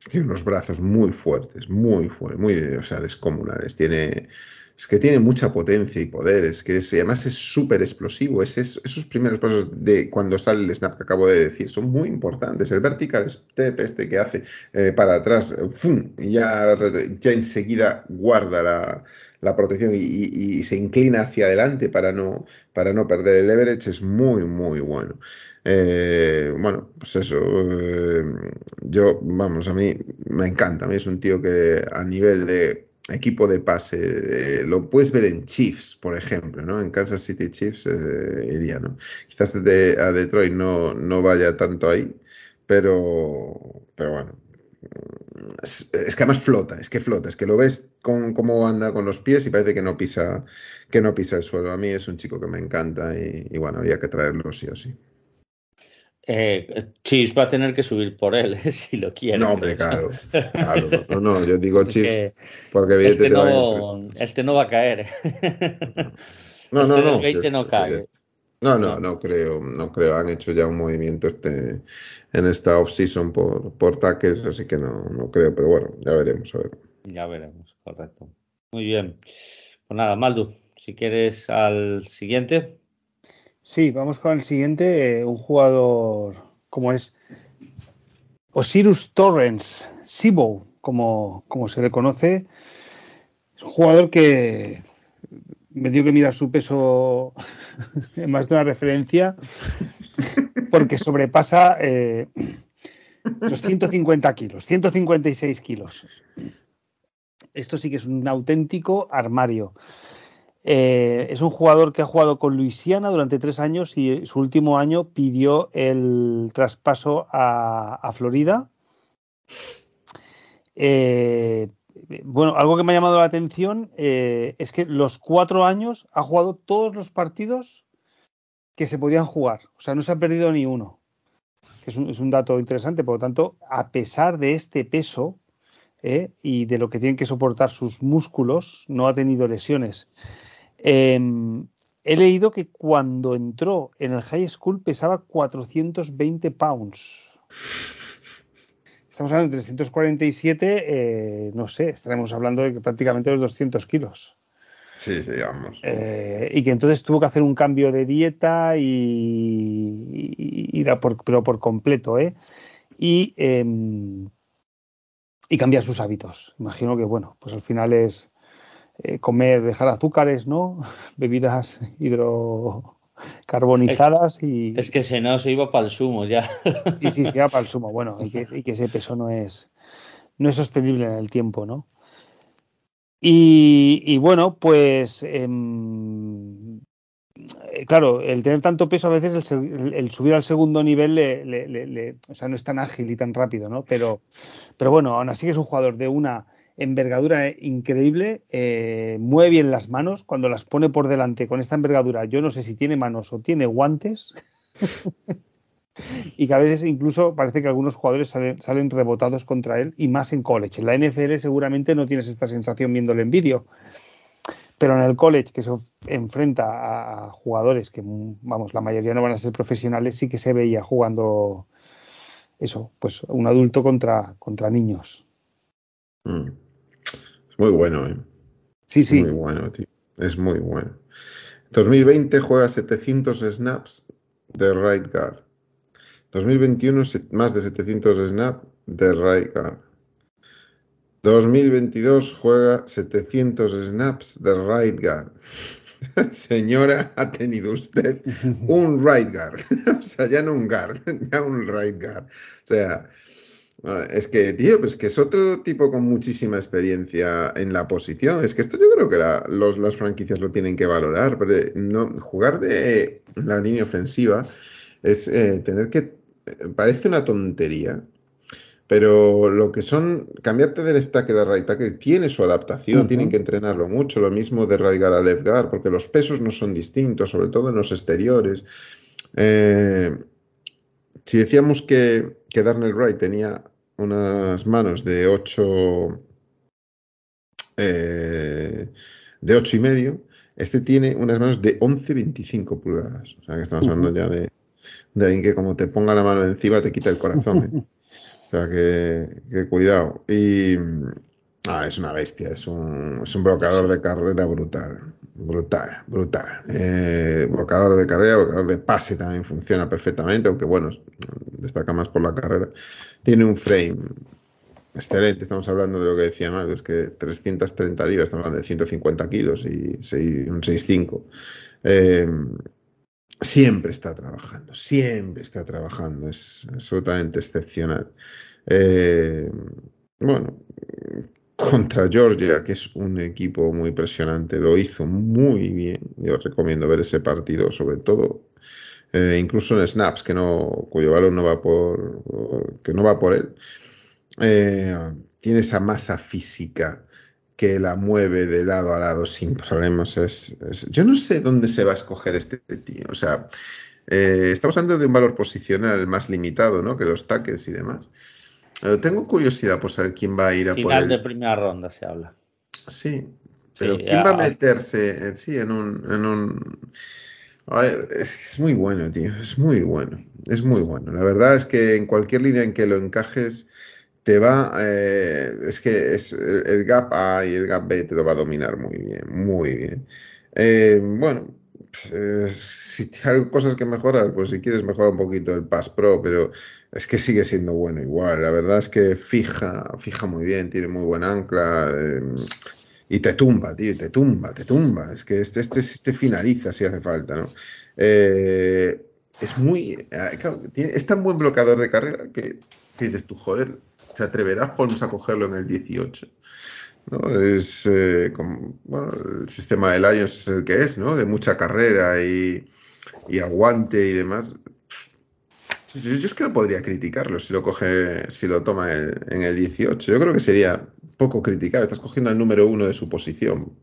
tiene unos brazos muy fuertes, muy fuertes, muy, o sea, descomunales. Tiene, es que tiene mucha potencia y poder. Es que además es súper explosivo. Es, esos primeros pasos de cuando sale el snap que acabo de decir son muy importantes. El vertical step este que hace eh, para atrás, y ya, ya enseguida guarda la la protección y, se inclina hacia adelante para no, para no perder el leverage es muy, muy bueno. Eh, bueno, pues eso, eh, yo, vamos, a mí me encanta, a mí es un tío que a nivel de equipo de pase, eh, lo puedes ver en Chiefs, por ejemplo, ¿no? En Kansas City Chiefs iría, ¿no? Quizás de, a Detroit no, no vaya tanto ahí, pero, pero bueno, es, que además flota, es que flota, es que lo ves con cómo anda con los pies y parece que no pisa, que no pisa el suelo. A mí es un chico que me encanta y, bueno, había que traerlo sí o sí. Eh, Chips va a tener que subir por él si lo quiere. No, hombre, claro. No, no, yo digo Chips porque este no, este no va a caer. No, no, no. Este no cae. No, no, no creo, no creo. Han hecho ya un movimiento este en esta off-season por, por taques, así que no, no creo, pero bueno, ya veremos, a ver. Ya veremos, correcto. Muy bien. Pues nada, Maldu, si quieres al siguiente. Sí, vamos con el siguiente, eh, un jugador como es Osiris Torrens, Sibo, como, se le conoce. Es un jugador que me dio que mirar su peso en más de una referencia, porque sobrepasa eh, los 150 kilos, 156 kilos. Esto sí que es un auténtico armario. Eh, es un jugador que ha jugado con Luisiana durante tres años y su último año pidió el traspaso a, Florida. Eh, bueno, algo que me ha llamado la atención eh, es que los cuatro años ha jugado todos los partidos que se podían jugar. O sea, no se ha perdido ni uno. Es un, es un dato interesante. Por lo tanto, a pesar de este peso y de lo que tienen que soportar sus músculos, no ha tenido lesiones. Em, he leído que cuando entró en el high school pesaba 420 pounds estamos hablando de 347, eh, no sé, estaremos hablando de que prácticamente los 200 kilos. Sí, sí, vamos. Eh, y que entonces tuvo que hacer un cambio de dieta y, y, pero por completo, ¿eh? Y, em, y cambiar sus hábitos. Imagino que, bueno, pues al final es eh, comer, dejar azúcares, ¿no? Bebidas hidro carbonizadas y... Es que si no, se iba para el sumo ya. Sí, sí, se iba para el sumo. Bueno, y que, ese peso no es, no es sostenible en el tiempo, ¿no? Y, bueno, pues em, claro, el tener tanto peso a veces el, subir al segundo nivel le, o sea, no es tan ágil y tan rápido, ¿no? Pero, pero bueno, aún así es un jugador de una envergadura increíble, eh, mueve bien las manos cuando las pone por delante con esta envergadura. Yo no sé si tiene manos o tiene guantes. y que a veces incluso parece que algunos jugadores salen, rebotados contra él y más en college. En la NFL seguramente no tienes esta sensación viéndolo en vídeo. Pero en el college, que se enfrenta a jugadores que, vamos, la mayoría no van a ser profesionales, sí que se veía jugando eso, pues un adulto contra, contra niños. Mm. Muy bueno, ¿eh? Sí, sí. Muy bueno, tío. Es muy bueno. 2020 juega 700 snaps de right guard. 2021 más de 700 snaps de right guard. 2022 juega 700 snaps de right guard. Señora, ha tenido usted un right guard. o sea, ya no un guard, ya un right guard. O sea, es que, tío, pues que es otro tipo con muchísima experiencia en la posición. Es que esto yo creo que las franquicias lo tienen que valorar. Pero no, jugar de la línea ofensiva es eh, tener que. Parece una tontería, pero lo que son. Cambiarte de left tackle a right tackle tiene su adaptación, tienen que entrenarlo mucho. Lo mismo de guard a left guard, porque los pesos no son distintos, sobre todo en los exteriores. Eh, si decíamos que, que Darnell Wright tenía unas manos de 8 eh, de 8 y medio, este tiene unas manos de 11-25 pulgadas. O sea que estamos hablando ya de, de alguien que como te ponga la mano encima te quita el corazón. ¿eh? O sea que, que cuidado. Y Ah, es una bestia, es un, es un bloqueador de carrera brutal, brutal, brutal. Eh, de carrera, bloqueador de pase también funciona perfectamente, aunque bueno, destaca más por la carrera. Tiene un frame excelente, estamos hablando de lo que decía más, es que 330 libras, estamos hablando de 150 kilos y un 6'5". Eh, siempre está trabajando, siempre está trabajando, es absolutamente excepcional. Eh, bueno, contra Georgia, que es un equipo muy impresionante, lo hizo muy bien. Yo recomiendo ver ese partido, sobre todo, eh, incluso en snaps, que no, cuyo valor no va por, que no va por él. Eh, tiene esa masa física que la mueve de lado a lado sin problemas. Es, yo no sé dónde se va a escoger este tío. O sea, eh, estamos hablando de un valor posicional más limitado, ¿no? Que los tackles y demás. Eh, tengo curiosidad por saber quién va a ir a por él. de primera ronda se habla. Sí, pero ¿quién va a meterse en, sí, en un, en un... A ver, es, muy bueno, tío, es muy bueno, es muy bueno. La verdad es que en cualquier línea en que lo encajes, te va, eh, es que es el, gap A y el gap B te lo va a dominar muy bien, muy bien. Eh, bueno, pues, si hay cosas que mejorar, pues si quieres mejorar un poquito el Pass Pro, pero es que sigue siendo bueno igual. La verdad es que fija, fija muy bien, tiene muy buen ancla. Em, y te tumba, tío, te tumba, te tumba. Es que este, este, este finaliza si hace falta, ¿no? Eh, es muy. Eh, es tan buen bloqueador de carrera que, dices tú, joder, se atreverá Holmes a cogerlo en el 18. ¿no? Es eh, bueno, el sistema de Lions es el que es, ¿no? De mucha carrera y, y aguante y demás. Yo, es que no podría criticarlo si lo coge, si lo toma en, el 18. Yo creo que sería poco criticar. Estás cogiendo al número uno de su posición.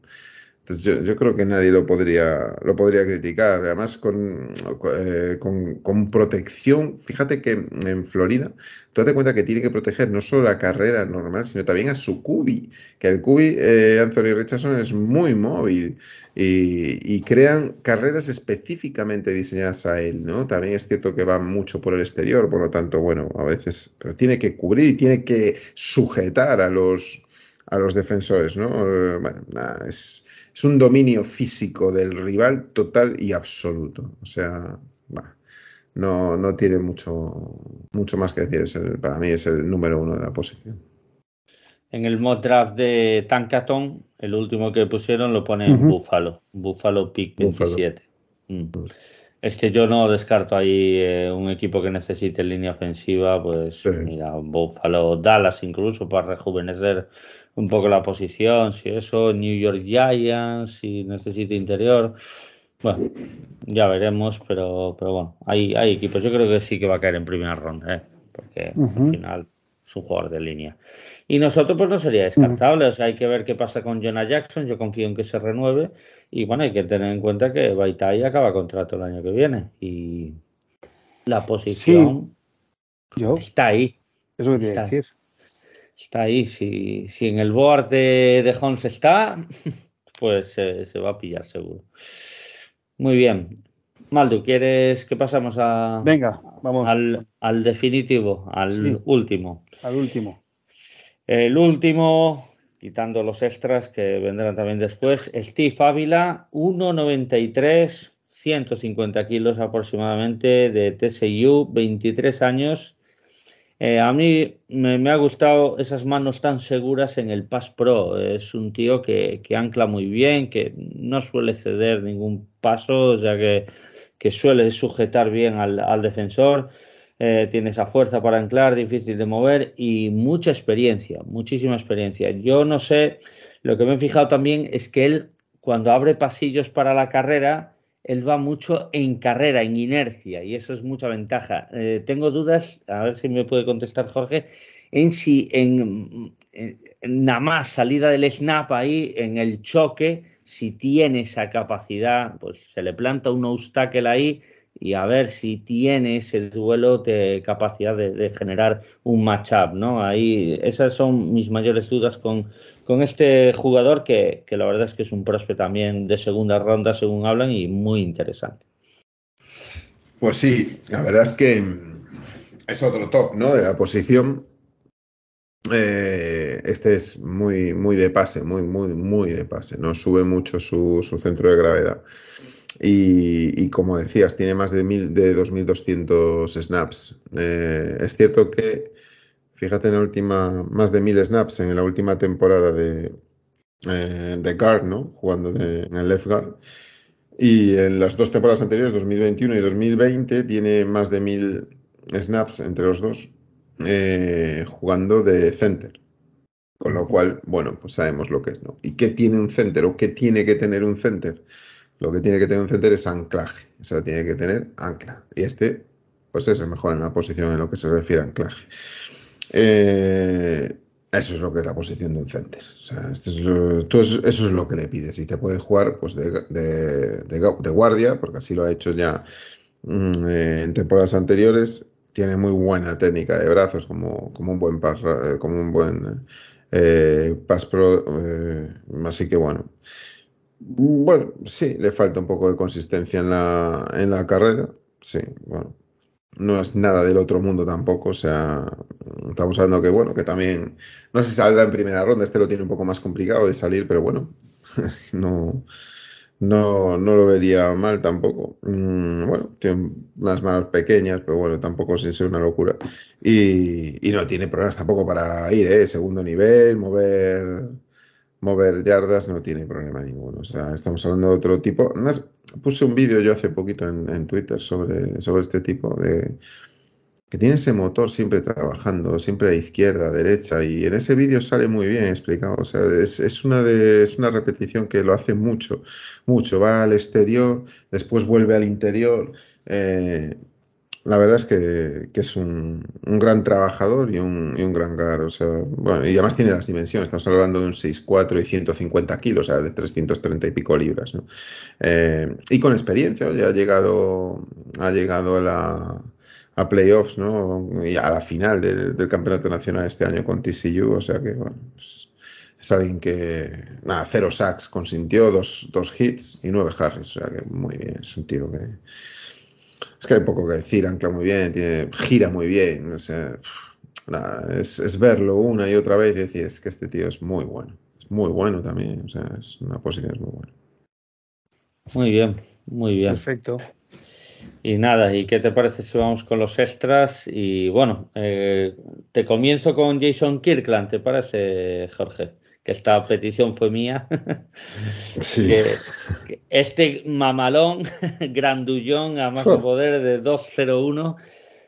Entonces yo, creo que nadie lo podría, lo podría criticar. Además, eh, con, con, protección, fíjate que en Florida, tú te cuenta que tiene que proteger no solo la carrera normal, sino también a su cubi. Que el cubi, eh, Anthony Richardson, es muy móvil y, crean carreras específicamente diseñadas a él, ¿no? También es cierto que va mucho por el exterior, por lo tanto, bueno, a veces, pero tiene que cubrir y tiene que sujetar a los, a los defensores, ¿no? Eh, bueno, nada, es es un dominio físico del rival total y absoluto. O sea, no, no tiene mucho, mucho más que decir. para mí es el número uno de la posición. En el mod draft de Tankaton, el último que pusieron lo pone en Buffalo, Buffalo Pick 27. Mm. Es que yo no descarto ahí eh, un equipo que necesite línea ofensiva, pues mira, Buffalo, Dallas incluso para rejuvenecer un poco la posición, si eso, New York Giants, si necesita interior. Bueno, ya veremos, pero, pero bueno, hay, hay equipos. Yo creo que sí que va a caer en primera ronda, ¿eh? porque al final es un jugador de línea. Y nosotros, pues no sería descartable. O sea, hay que ver qué pasa con Jonah Jackson. Yo confío en que se renueve. Y bueno, hay que tener en cuenta que Baitai acaba contrato el año que viene. Y la posición está ahí. Eso que tiene que decir está ahí. Si, si en el board de, de Holmes está, pues se va a pillar seguro. Muy bien. Maldu, ¿quieres que pasamos a, Venga, vamos. Al, al definitivo, al último? Al último. El último, quitando los extras que vendrán también después, Steve Ávila, 1,93, 150 kilos aproximadamente de TSU, 23 años eh, a mí me, ha gustado esas manos tan seguras en el Pass Pro. Es un tío que, ancla muy bien, que no suele ceder ningún paso, ya que, que suele sujetar bien al, defensor. eh, tiene esa fuerza para anclar, difícil de mover y mucha experiencia, muchísima experiencia. Yo no sé, lo que me he fijado también es que él, cuando abre pasillos para la carrera, él va mucho en carrera, en inercia, y eso es mucha ventaja. Eh, tengo dudas, a ver si me puede contestar Jorge, en si en, nada más salida del snap ahí, en el choque, si tiene esa capacidad, pues se le planta un obstáculo ahí y a ver si tiene ese duelo de capacidad de, generar un matchup, ¿no? Ahí esas son mis mayores dudas con, con este jugador que, que, la verdad es que es un prospect también de segunda ronda según hablan y muy interesante. Pues sí, la verdad es que es otro top, ¿no? De la posición. Eh, este es muy, muy de pase, muy, muy, muy de pase, ¿no? Sube mucho su, su centro de gravedad. Y, como decías, tiene más de, mil, de 2.200 snaps. Eh, es cierto que, fíjate, en la última, más de 1.000 snaps en la última temporada de, eh, de guard, ¿no? Jugando en el left guard. Y en las dos temporadas anteriores, 2021 y 2020, tiene más de 1.000 snaps entre los dos eh, jugando de center. Con lo cual, bueno, pues sabemos lo que es, ¿no? ¿Y qué tiene un center o qué tiene que tener un center? lo que tiene que tener un center es anclaje, o sea, tiene que tener ancla. Y este, pues es el mejor en la posición en lo que se refiere a anclaje. Eh, eso es lo que es la posición de un center. Eso es lo que le pides. Y te puede jugar pues de, guardia, porque así lo ha hecho ya mm, eh, en temporadas anteriores. Tiene muy buena técnica de brazos, como, un buen pass, eh, como un buen pass pro. así que bueno. Bueno, sí, le falta un poco de consistencia en la, en la carrera. Sí, bueno. No es nada del otro mundo tampoco. O sea, estamos hablando que, bueno, que también no se saldrá en primera ronda. Este lo tiene un poco más complicado de salir, pero bueno, no, no, no lo vería mal tampoco. Mm, bueno, tiene unas manos pequeñas, pero bueno, tampoco sin ser una locura. Y, y no tiene problemas tampoco para ir, ¿eh? Segundo nivel, mover mover yardas no tiene problema ninguno. O sea, estamos hablando de otro tipo. Puse un vídeo yo hace poquito en, Twitter sobre, sobre este tipo de que tiene ese motor siempre trabajando, siempre a izquierda, a derecha, y en ese vídeo sale muy bien explicado. O sea, es, es, una de, es una repetición que lo hace mucho, mucho. Va al exterior, después vuelve al interior. Eh, la verdad es que, es un, gran trabajador y un, gran gar. O sea, bueno, y además tiene las dimensiones. Estamos hablando de un 6'4 y 150 kilos, o sea, de 330 y pico libras. ¿no? Eh, y con experiencia, ya ha llegado, ha llegado a la a playoffs, ¿no? Y a la final del, campeonato nacional este año con TCU, o sea que, bueno, pues, es alguien que, nada, cero sacks consintió, dos, dos hits y nueve harris, o sea que muy bien, es un tío que, es que hay poco que decir, ancla muy bien, tiene, gira muy bien, o sea, es, verlo una y otra vez y decir, es que este tío es muy bueno, es muy bueno también, o sea, es una posición muy buena. Muy bien, muy bien. Perfecto. Y nada, ¿y qué te parece si vamos con los extras? Y bueno, eh, te comienzo con Jason Kirkland, ¿te parece, Jorge? Que esta petición fue mía. Sí. este mamalón, grandullón, a más poder de 201,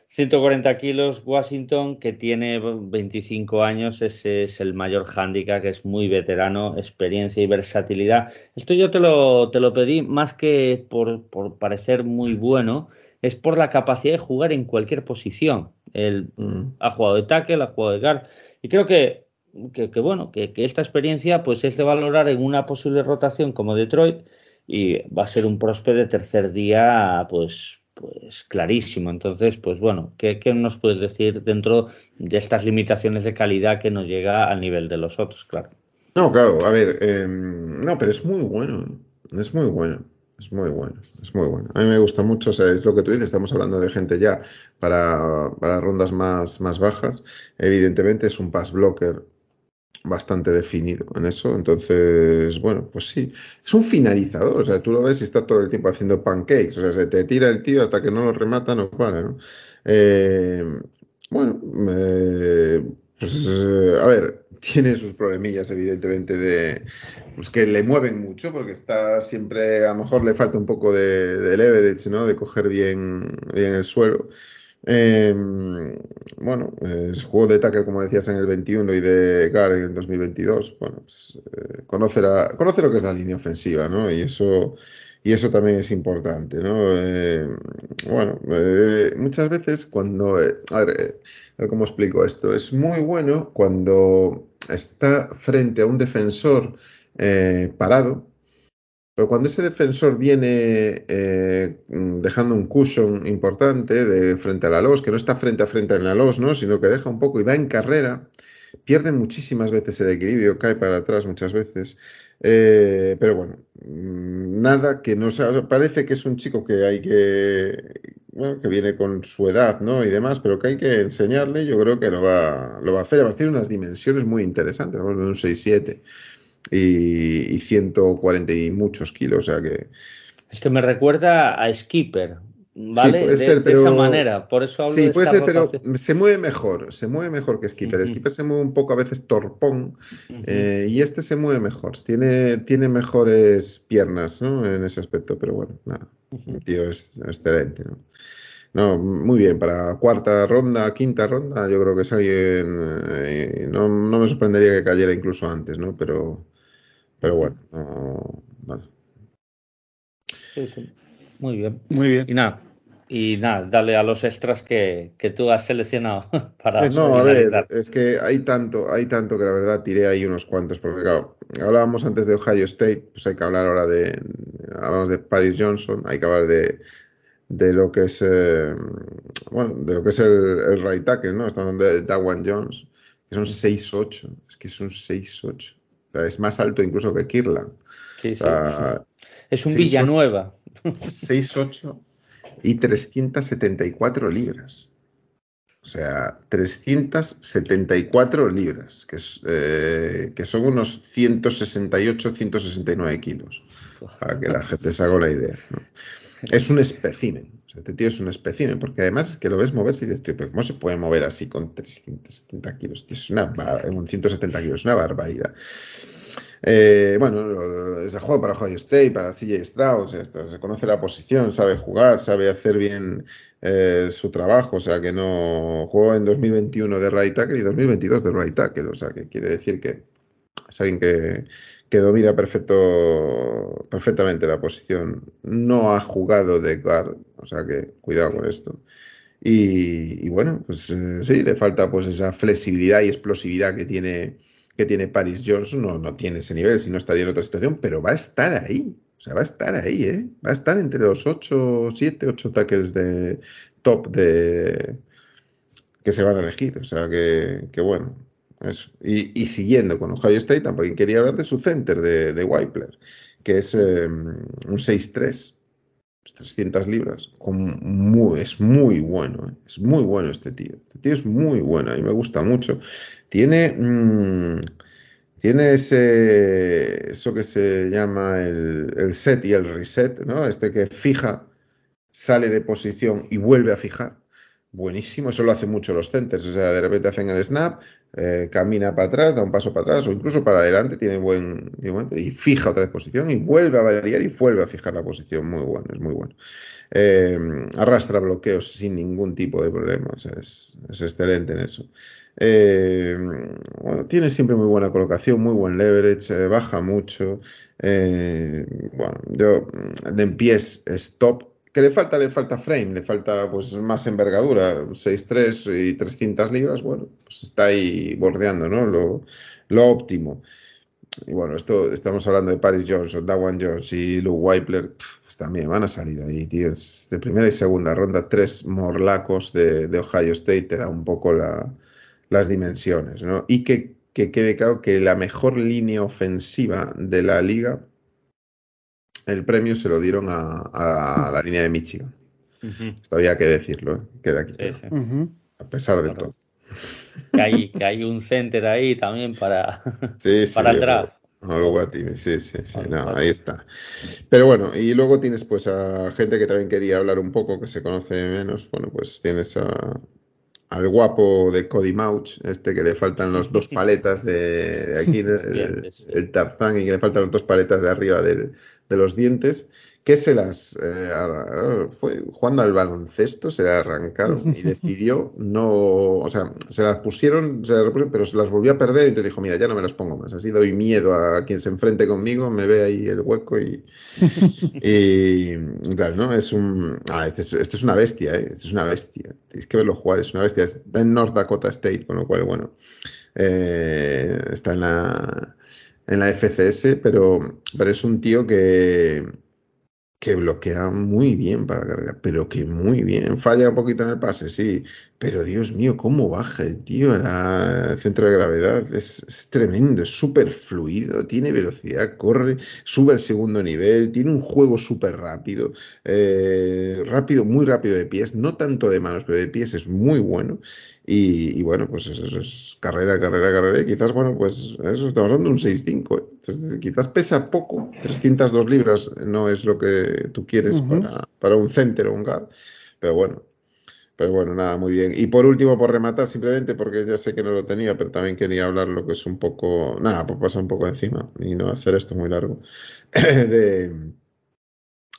140 kilos, Washington, que tiene 25 años, ese es el mayor handicap, que es muy veterano, experiencia y versatilidad. Esto yo te lo, te lo pedí más que por, por parecer muy bueno, es por la capacidad de jugar en cualquier posición. Él mm. ha jugado de tackle, ha jugado de guard, y creo que que, bueno, que, esta experiencia pues es de valorar en una posible rotación como Detroit y va a ser un próspero de tercer día pues pues clarísimo. Entonces, pues bueno, ¿qué, nos puedes decir dentro de estas limitaciones de calidad que no llega al nivel de los otros, claro? No, claro, a ver, em, no, pero es muy bueno, es muy bueno. Es muy bueno, es muy bueno. A mí me gusta mucho, o sea, es lo que tú dices, estamos hablando de gente ya para, para rondas más, más bajas. Evidentemente es un pass blocker bastante definido en eso. Entonces, bueno, pues sí, es un finalizador. O sea, tú lo ves y está todo el tiempo haciendo pancakes. O sea, se te tira el tío hasta que no lo remata, no para, ¿no? Eh, bueno, pues a ver, tiene sus problemillas, evidentemente, de pues que le mueven mucho, porque está siempre, a lo mejor le falta un poco de, de leverage, ¿no? De coger bien, bien el suelo. Em, bueno, es juego de tackle, como decías, en el 21 y de Gar en el 2022. Bueno, pues, eh, conoce, conoce lo que es la línea ofensiva, ¿no? Y eso, y eso también es importante, ¿no? Eh, bueno, eh, muchas veces cuando... a ver, a, ver, cómo explico esto. Es muy bueno cuando está frente a un defensor parado pero cuando ese defensor viene eh, dejando un cushion importante de frente a la los, que no está frente a frente en la los, ¿no? sino que deja un poco y va en carrera, pierde muchísimas veces el equilibrio, cae para atrás muchas veces. Eh, pero bueno, mm, nada que no sea. Parece que es un chico que hay que. Bueno, que viene con su edad, ¿no? Y demás, pero que hay que enseñarle. Yo creo que lo va, lo va a hacer. Va a tener unas dimensiones muy interesantes. Vamos de un 6-7 y, 140 y muchos kilos, o sea que... Es que me recuerda a Skipper, ¿vale? de, esa manera, por eso hablo Sí, puede ser, pero se mueve mejor, se mueve mejor que Skipper. Skipper se mueve un poco a veces torpón eh, y este se mueve mejor, tiene, tiene mejores piernas, ¿no? En ese aspecto, pero bueno, nada, el tío es excelente, ¿no? No, muy bien, para cuarta ronda, quinta ronda, yo creo que es alguien, eh, no, no, me sorprendería que cayera incluso antes, ¿no? Pero, pero bueno, vale. Sí, sí. Muy bien. Muy bien. Y nada, y nada, dale a los extras que, que tú has seleccionado para eh, No, a ver, es que hay tanto, hay tanto que la verdad tiré ahí unos cuantos, porque claro, hablábamos antes de Ohio State, pues hay que hablar ahora de, hablamos de Paris Johnson, hay que hablar de, de lo que es eh, bueno, de lo que es el, el right tackle, ¿no? Estamos hablando de Dawan Jones, que son 6'8, es que es un 6'8 es más alto incluso que Kirlan. Sí, sí, Es un Villanueva. 6'8 y 374 libras. O sea, 374 libras, que, es, eh, que son unos 168, 169 kilos, para que la gente se haga la idea. Es un espécimen. O sea, este tío es un espécimen, porque además es que lo ves moverse y dices, ¿cómo se puede mover así con 370 kilos? es una, un 170 kilos, es una barbaridad. Eh, bueno, es el juego para Ohio State, para CJ Strauss, se conoce la posición, sabe jugar, sabe hacer bien eh, su trabajo, o sea que no jugó en 2021 de right tackle y 2022 de right tackle, o sea que quiere decir que es alguien que, que domina perfecto, perfectamente la posición. No ha jugado de guard, o sea que cuidado con esto. Y, bueno, pues eh, sí, le falta pues esa flexibilidad y explosividad que tiene, que tiene Paris Johnson. No, no tiene ese nivel, si no estaría en otra situación, pero va a estar ahí. O sea, va a estar ahí, ¿eh? Va a estar entre los 8, 7, 8 tackles de top de que se van a elegir. O sea que, que bueno, y, siguiendo con Ohio State, también quería hablar de su center de, de que es em, un 6'3, 300 libras. es muy bueno, ¿eh? es muy bueno este tío. Este tío es muy bueno, a mí me gusta mucho. Tiene, mm, tiene ese, eso que se llama el, el, set y el reset, ¿no? Este que fija, sale de posición y vuelve a fijar buenísimo. Eso lo hacen mucho los centers. O sea, de repente hacen el snap, eh, camina para atrás, da un paso para atrás o incluso para adelante, tiene buen, y fija otra posición y vuelve a variar y vuelve a fijar la posición. Muy bueno, es muy bueno. Eh, arrastra bloqueos sin ningún tipo de problemas. Es, excelente en eso. Eh, bueno, tiene siempre muy buena colocación, muy buen leverage, baja mucho. bueno, yo de pies es top, le falta, le falta frame, le falta pues más envergadura, 6'3 y 300 libras, bueno, pues está ahí bordeando, ¿no? Lo, lo óptimo. Y bueno, esto estamos hablando de Paris Johnson, Dawan Jones y Luke Weipler, pues también van a salir ahí, tíos. De primera y segunda ronda, tres morlacos de, de Ohio State te da un poco la, las dimensiones, ¿no? Y que, que quede claro que la mejor línea ofensiva de la liga el premio se lo dieron a, la línea de Michigan. Esto había que decirlo, ¿eh? queda aquí. A pesar de todo. Que hay, que hay un center ahí también para, para el draft. sí, sí, sí, no, ahí está. Pero bueno, y luego tienes pues a gente que también quería hablar un poco, que se conoce menos. Bueno, pues tienes a, al guapo de Cody Mouch, este que le faltan los dos paletas de, aquí, el, Tarzán, y que le faltan los dos paletas de arriba de los dientes, que se las eh, fue jugando al baloncesto, se las arrancaron y decidió no, o sea, se las pusieron, se las pero se las volvió a perder y entonces dijo, mira, ya no me las pongo más, así doy miedo a quien se enfrente conmigo, me ve ahí el hueco y, y claro, ¿no? Es un, ah, este es, esto es una bestia, ¿eh? Esto es una bestia, tenéis que verlo jugar, es una bestia, está en North Dakota State, con lo cual, bueno, eh, está en la, en la FCS, pero, pero es un tío que que bloquea muy bien para cargar, pero que muy bien. Falla un poquito en el pase, sí, pero Dios mío, cómo baja el tío el centro de gravedad. Es, tremendo, es súper fluido, tiene velocidad, corre, sube al segundo nivel, tiene un juego súper rápido, eh, rápido, muy rápido de pies, no tanto de manos, pero de pies es muy bueno. Y, bueno, pues eso, es carrera, carrera, carrera. Y quizás, bueno, pues eso, estamos hablando de un 6-5. ¿eh? quizás pesa poco, 302 libras no es lo que tú quieres para, para, un center o un guard. Pero bueno, pero bueno, nada, muy bien. Y por último, por rematar, simplemente porque ya sé que no lo tenía, pero también quería hablar lo que es un poco, nada, por pasar un poco encima y no hacer esto muy largo, de,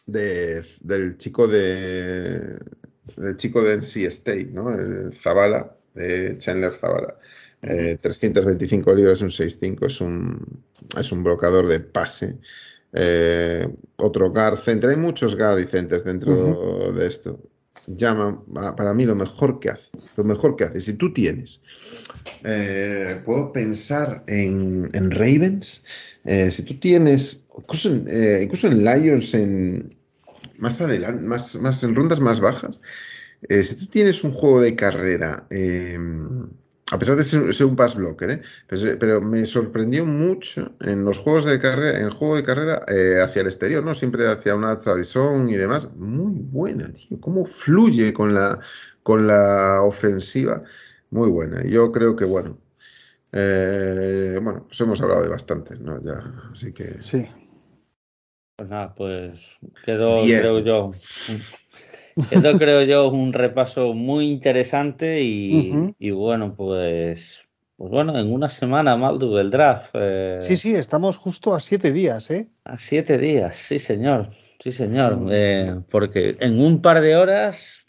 de, del chico de del chico de NC State, ¿no? El Zavala, de Chandler Zavala. 325 eh, libras, un 6.5, es un, es un blocador de pase. Eh, otro guard center, hay muchos guard y centers dentro de esto. Llama para mí lo mejor que hace, lo mejor que hace. Si tú tienes, eh, puedo pensar en, en Ravens, si tú tienes, incluso en, incluso en Lions, en, más adelante, más, más en rondas más bajas, eh, si tú tienes un juego de carrera, em, a pesar de ser, un pass blocker, ¿eh? pero, me sorprendió mucho en los juegos de carrera, en el juego de carrera eh, hacia el exterior, ¿no? Siempre hacia una tradición y demás. Muy buena, tío. Cómo fluye con la, con la ofensiva. Muy buena. Yo creo que, bueno, bueno, pues hemos hablado de bastantes, ¿no? Ya, así que. Sí. Pues nada, pues quedó, creo yo, esto creo yo un repaso muy interesante y, bueno, pues, pues bueno, en una semana, Maldu, el draft. Eh, sí, sí, estamos justo a siete días, ¿eh? A siete días, sí, señor, sí, señor. Mm. Eh, porque en un par de horas,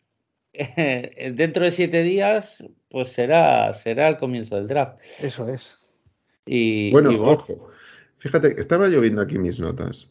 dentro de siete días, pues será, será el comienzo del draft. Eso es. Y, bueno, ojo, fíjate, estaba lloviendo aquí mis notas.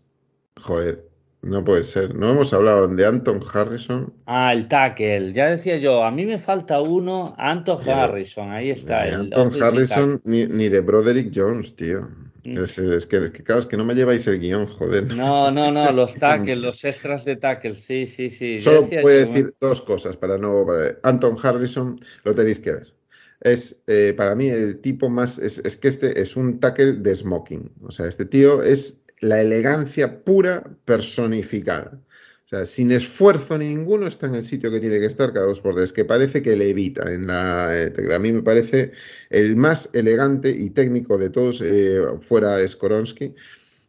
Joder, no puede ser. No hemos hablado de Anton Harrison. Ah, el tackle. Ya decía yo, a mí me falta uno, Anton Harrison. Ahí está. Ni Anton Harrison ni, ni, de Broderick Jones, tío. Mm. Es, que, claro, es que no me lleváis el guion, joder. No, no, no, los tackles, los extras de tackle, sí, sí, sí. Solo puedo decir dos cosas para no. Anton Harrison lo tenéis que ver. Es eh, para mí el tipo más. Es, es que este es un tackle de smoking. O sea, este tío es la elegancia pura personificada. O sea, sin esfuerzo ninguno está en el sitio que tiene que estar cada dos por tres, que parece que le evita en la eh, A mí me parece el más elegante y técnico de todos, eh, fuera Skoronsky,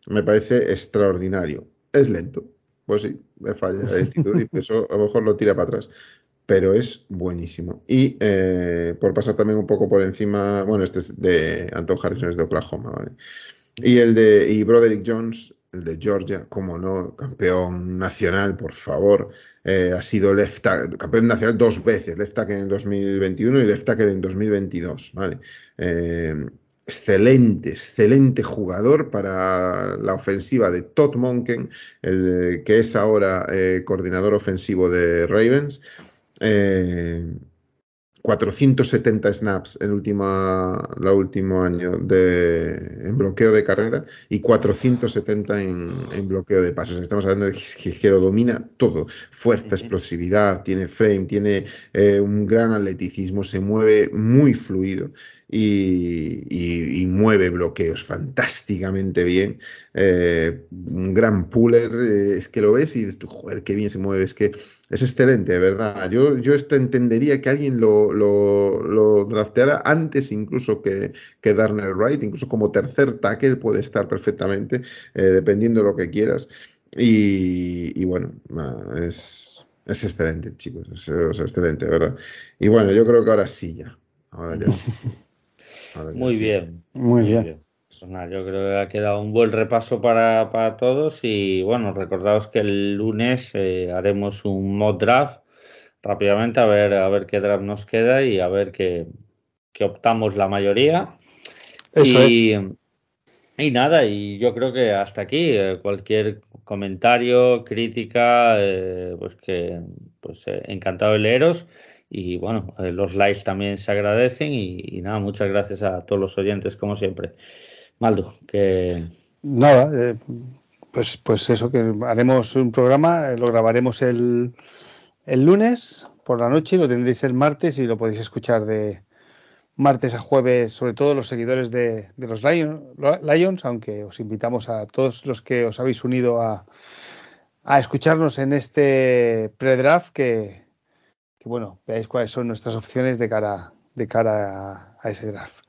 me parece extraordinario. Es lento, pues sí, me falla el y eso a lo mejor lo tira para atrás pero es buenísimo. Y eh, por pasar también un poco por encima, bueno, este es de Anton Harrison, es de Oklahoma, ¿vale? Y el de y Broderick Jones, el de Georgia, como no, campeón nacional, por favor. Eh, ha sido left campeón nacional dos veces, left tackle en 2021 y left tackle en 2022. ¿vale? Eh, excelente, excelente jugador para la ofensiva de Todd Monken, el, que es ahora eh, coordinador ofensivo de Ravens. 470 snaps en última, la último año de, en bloqueo de carrera y 470 en, en bloqueo de pasos. Estamos hablando de que, lo domina todo. Fuerza, explosividad, tiene frame, tiene eh, un gran atleticismo, se mueve muy fluido y, mueve bloqueos fantásticamente bien. Eh, un gran puller, eh, es que lo ves y dices, joder, qué bien se mueve, es que es excelente, de verdad. Yo, yo esto entendería que alguien lo, lo, drafteara antes incluso que, que Darnell Wright, incluso como tercer tackle puede estar perfectamente, eh, dependiendo de lo que quieras. Y, bueno, es, es excelente, chicos, es, excelente, ¿verdad? Y bueno, yo creo que ahora sí ya. Ahora ya muy, bien, muy bien. Pues nada, yo creo que ha quedado un buen repaso para, para todos y bueno, recordaos que el lunes eh, haremos un mod draft rápidamente a ver a ver qué draft nos queda y a ver qué, qué optamos la mayoría. Eso y, es. y nada, y yo creo que hasta aquí eh, cualquier comentario, crítica, eh, pues que pues encantado de leeros y bueno, los likes también se agradecen y, y nada, muchas gracias a todos los oyentes como siempre. Maldo, que Nada, eh, pues, pues eso, que haremos un programa, eh, lo grabaremos el, el lunes por la noche lo tendréis el martes y lo podéis escuchar de martes a jueves, sobre todo los seguidores de, de los Lion- Lions, aunque os invitamos a todos los que os habéis unido a, a escucharnos en este pre-draft que, que, bueno, veáis cuáles son nuestras opciones de cara, de cara a ese draft.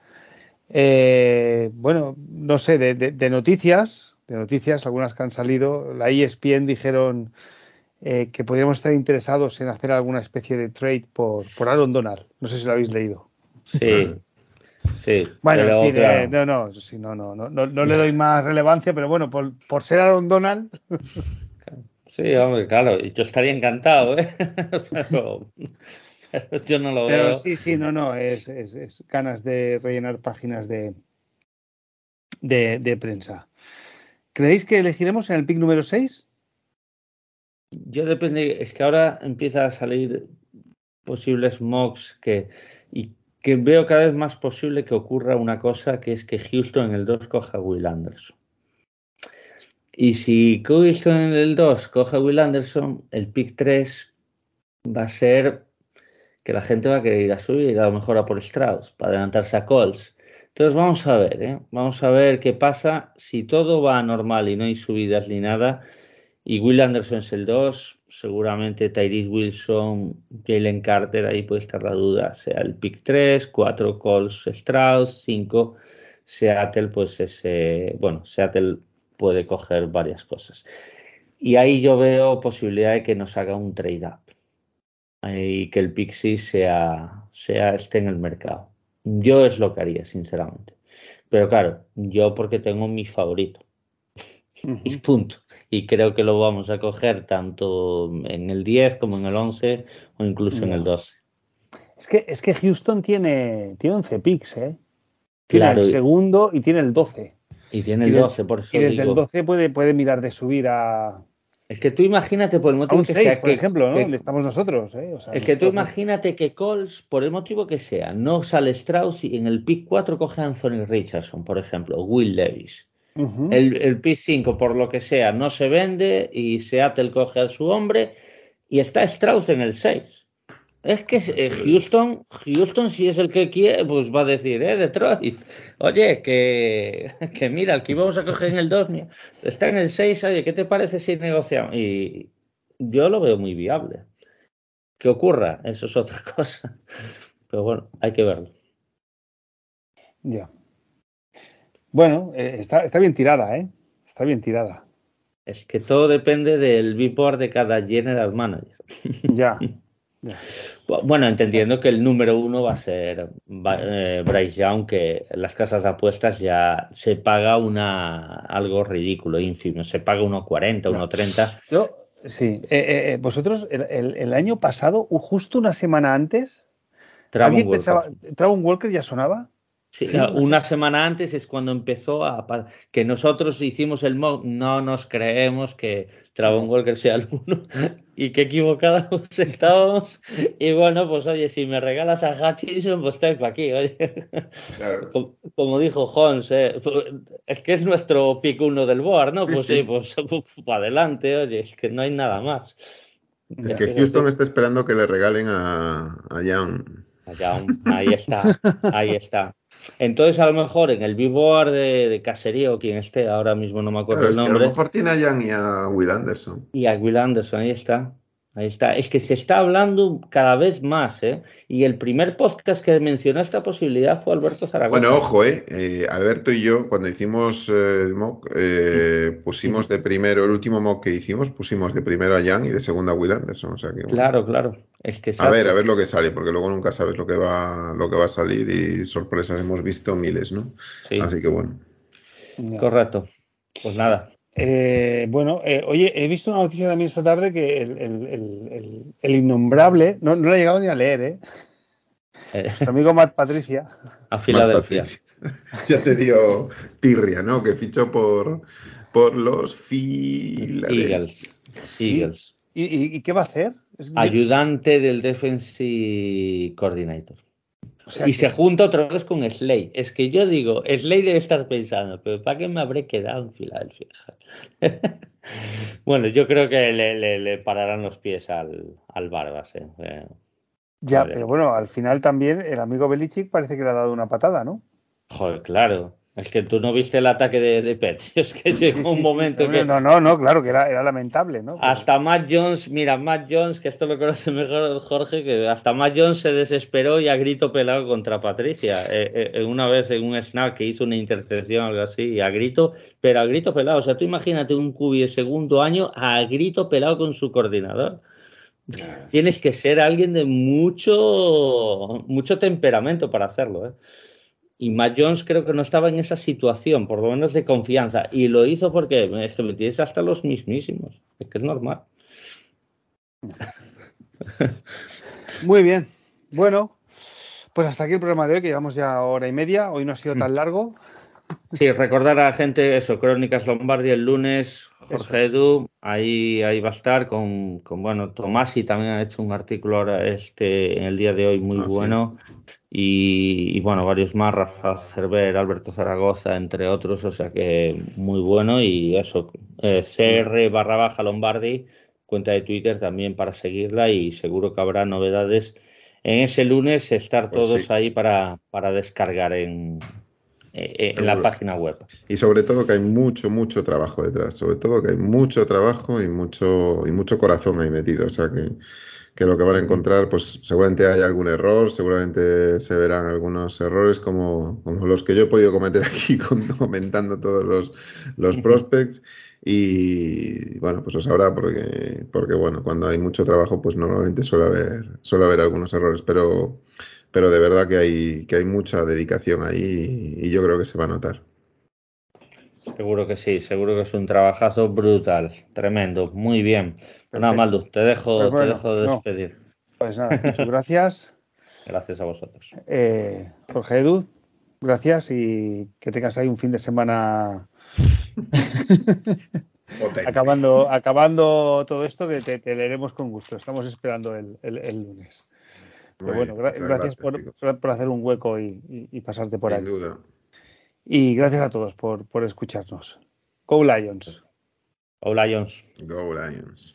Eh, bueno, no sé, de, de- de noticias, de noticias, algunas que han salido, la ESPN dijeron eh, que podríamos estar interesados en hacer alguna especie de trade por, por Aaron Donald. No sé si lo habéis leído. sí, sí. Bueno, en fin, claro, eh, no, no, sí, no, no, no, no, no le doy más relevancia, pero bueno, por, por ser Aaron Donald, Sí, hombre, claro, y yo estaría encantado, ¿eh? Pero yo no lo pero veo. sí, sí, no, no, es, es, es ganas de rellenar páginas de, de, de prensa. ¿Creéis que elegiremos en el pick número 6? Yo depende, es que ahora empieza a salir posibles mocks que, y que veo cada vez más posible que ocurra una cosa que es que Houston en el 2 coja a Will Anderson. Y si Houston en el 2 coge a Will Anderson, el pick 3 va a ser que la gente va a querer ir a subir y a lo mejor a por Strauss para adelantarse a Colts. Entonces vamos a ver, ¿eh? vamos a ver qué pasa si todo va normal y no hay subidas ni nada. Y Will Anderson es el 2, seguramente Tyrese Wilson, Jalen Carter, ahí puede estar la duda, sea el pick 3, 4 Colts Strauss, 5 Seattle, pues ese, bueno, Seattle puede coger varias cosas. Y ahí yo veo posibilidad de que nos haga un trade up y que el Pixie sea, sea esté en el mercado. Yo es lo que haría, sinceramente. Pero claro, yo porque tengo mi favorito y punto. Y creo que lo vamos a coger tanto en el 10 como en el 11 o incluso en el 12. Es que, es que Houston tiene, tiene 11 picks, ¿eh? Tiene Claro, el y- segundo y tiene el 12. Y tiene Y el des- 12, por eso Y desde digo. el 12 puede, puede mirar de subir a, Es que tú imagínate por el motivo un que 6, sea por que, ejemplo, ¿no? que- Donde estamos nosotros, ¿eh? O sea, es que tú imagínate que Coles, por el motivo que sea, no sale Strauss y en el pick 4 coge a Anthony Richardson, por ejemplo, Will Levis. Ujú. El, el pick 5, por lo que sea, no se vende y Seattle coge a su hombre y está Strauss en el 6. Es que eh, Houston, Houston si es el que quiere, pues va a decir, eh, Detroit, oye, que, que mira, el que íbamos a coger en el 2 mira, está en el 6, oye, ¿qué te parece si negociamos? Y yo lo veo muy viable. Que ocurra, eso es otra cosa. Pero bueno, hay que verlo. Ya. Bueno, eh, está, está bien tirada, ¿eh? Está bien tirada. Es que todo depende del board de cada general manager. Ya. Bueno, entendiendo que el número uno va a ser eh, Bryce Young, que las casas de apuestas ya se paga una algo ridículo, ínfimo, se paga 1.40, 1.30. Yo, sí. Eh, eh, vosotros, el, el- el año pasado, justo una semana antes, Travon ¿alguien Walker. pensaba, ¿Travon Walker ya sonaba? Sí, Sí, una semana antes es cuando empezó a que nosotros hicimos el mock, no nos creemos que Travon Walker sea el uno y qué equivocados estábamos. Y bueno, pues oye, si me regalas a Hutchinson, pues estoy para aquí, oye. Claro. Como, como dijo Holmes, eh, es que es nuestro pick uno del board, ¿no? Sí, pues sí. sí, pues para adelante, oye, es que no hay nada más. Es Ya. que Houston está esperando que le regalen a, a Young. Allá, ahí está, ahí está. Entonces, a lo mejor en el B-board de, de caserío, quien esté, ahora mismo no me acuerdo Claro, el que a lo nombre, mejor tiene a Young y a Will Anderson. y a Will Anderson, ahí está. Ahí está. Es que se está hablando cada vez más, ¿eh? Y el primer podcast que mencionó esta posibilidad fue Alberto Zaragoza. Bueno, ojo, eh, eh, Alberto y yo, cuando hicimos eh, el mock, eh, pusimos de primero, el último mock que hicimos, pusimos de primero a Young y de segundo a Will Anderson. O sea que, bueno. Claro, claro. Que A ver, a ver lo que sale, porque luego nunca sabes lo que va, lo que va a salir y sorpresas hemos visto miles, ¿no? Sí. Así que bueno. Correcto. Pues nada. Eh, bueno, eh, oye, he visto una noticia también esta tarde que el, innombrable, no, no lo he llegado ni a leer, ¿eh? eh. amigo Matt Patricia. A Filadelfia. ya te dio tirria, ¿no? Que fichó por, por los Eagles. Eagles. ¿Y, qué va a hacer? Ayudante del Defensive Coordinator. y se junta otra vez con Slay. Es que yo digo, Slay debe estar pensando, pero ¿para qué me habré quedado en Filadelfia? bueno, yo creo que le, pararán los pies al, al Barbas. ¿eh? eh ya, pero bueno, al final también el amigo Belichick parece que le ha dado una patada, ¿no? Joder, claro. Es que tú no viste el ataque de, de Pet. Es que llegó un momento que. No, no, no, claro, que era, lamentable, ¿no? Hasta Matt Jones, mira, Matt Jones, que esto lo conoce mejor Jorge, que hasta Matt Jones se desesperó y a grito pelado contra Patricia. Eh, eh, una vez en un snap que hizo una intercepción o algo así, a grito, pero a grito pelado. O sea, tú imagínate un cubi de segundo año a grito pelado con su coordinador. Tienes que ser alguien de mucho, mucho temperamento para hacerlo, ¿eh? Y Matt Jones creo que no estaba en esa situación, por lo menos de confianza. Y lo hizo porque es que me tienes hasta los mismísimos. Es que es normal. Muy bien. Bueno, pues hasta aquí el programa de hoy, que llevamos ya hora y media. Hoy no ha sido tan mm. largo. Sí, recordar a la gente eso, Crónicas Lombardi el lunes, Jorge Edu, ahí, ahí va a estar con, con, bueno, Tomasi también ha hecho un artículo ahora este en el día de hoy muy ah, bueno. Y, bueno, varios más, Rafa Cerver, Alberto Zaragoza, entre otros, o sea que muy bueno. Y eso, eh, CR barra baja Lombardi, cuenta de Twitter también para seguirla y seguro que habrá novedades en ese lunes, estar pues todos ahí para, para descargar en, eh, en la página web. Y sobre todo que hay mucho, mucho trabajo detrás, sobre todo que hay mucho trabajo y mucho, y mucho corazón ahí metido, o sea que que lo que van a encontrar, pues seguramente hay algún error, seguramente se verán algunos errores como, como los que yo he podido cometer aquí comentando todos los, los prospects. Y bueno, pues lo sabrá porque, porque bueno, cuando hay mucho trabajo, pues normalmente suele haber, suele haber algunos errores, pero, pero de verdad que hay, que hay mucha dedicación ahí y yo creo que se va a notar. Seguro que sí, seguro que es un trabajazo brutal, tremendo, muy bien. Nada, Maldu, te dejo, pues te dejo despedir. Pues nada, muchas gracias. gracias a vosotros. Eh, Jorge Edu, gracias y que tengas ahí un fin de semana acabando, acabando todo esto que te, leeremos con gusto. Estamos esperando el, lunes. Pero bueno, gracias, por, hacer un hueco y, pasarte por ahí. Sin duda. Y gracias a todos por, por escucharnos. Go Lions. Go Lions. Go Lions.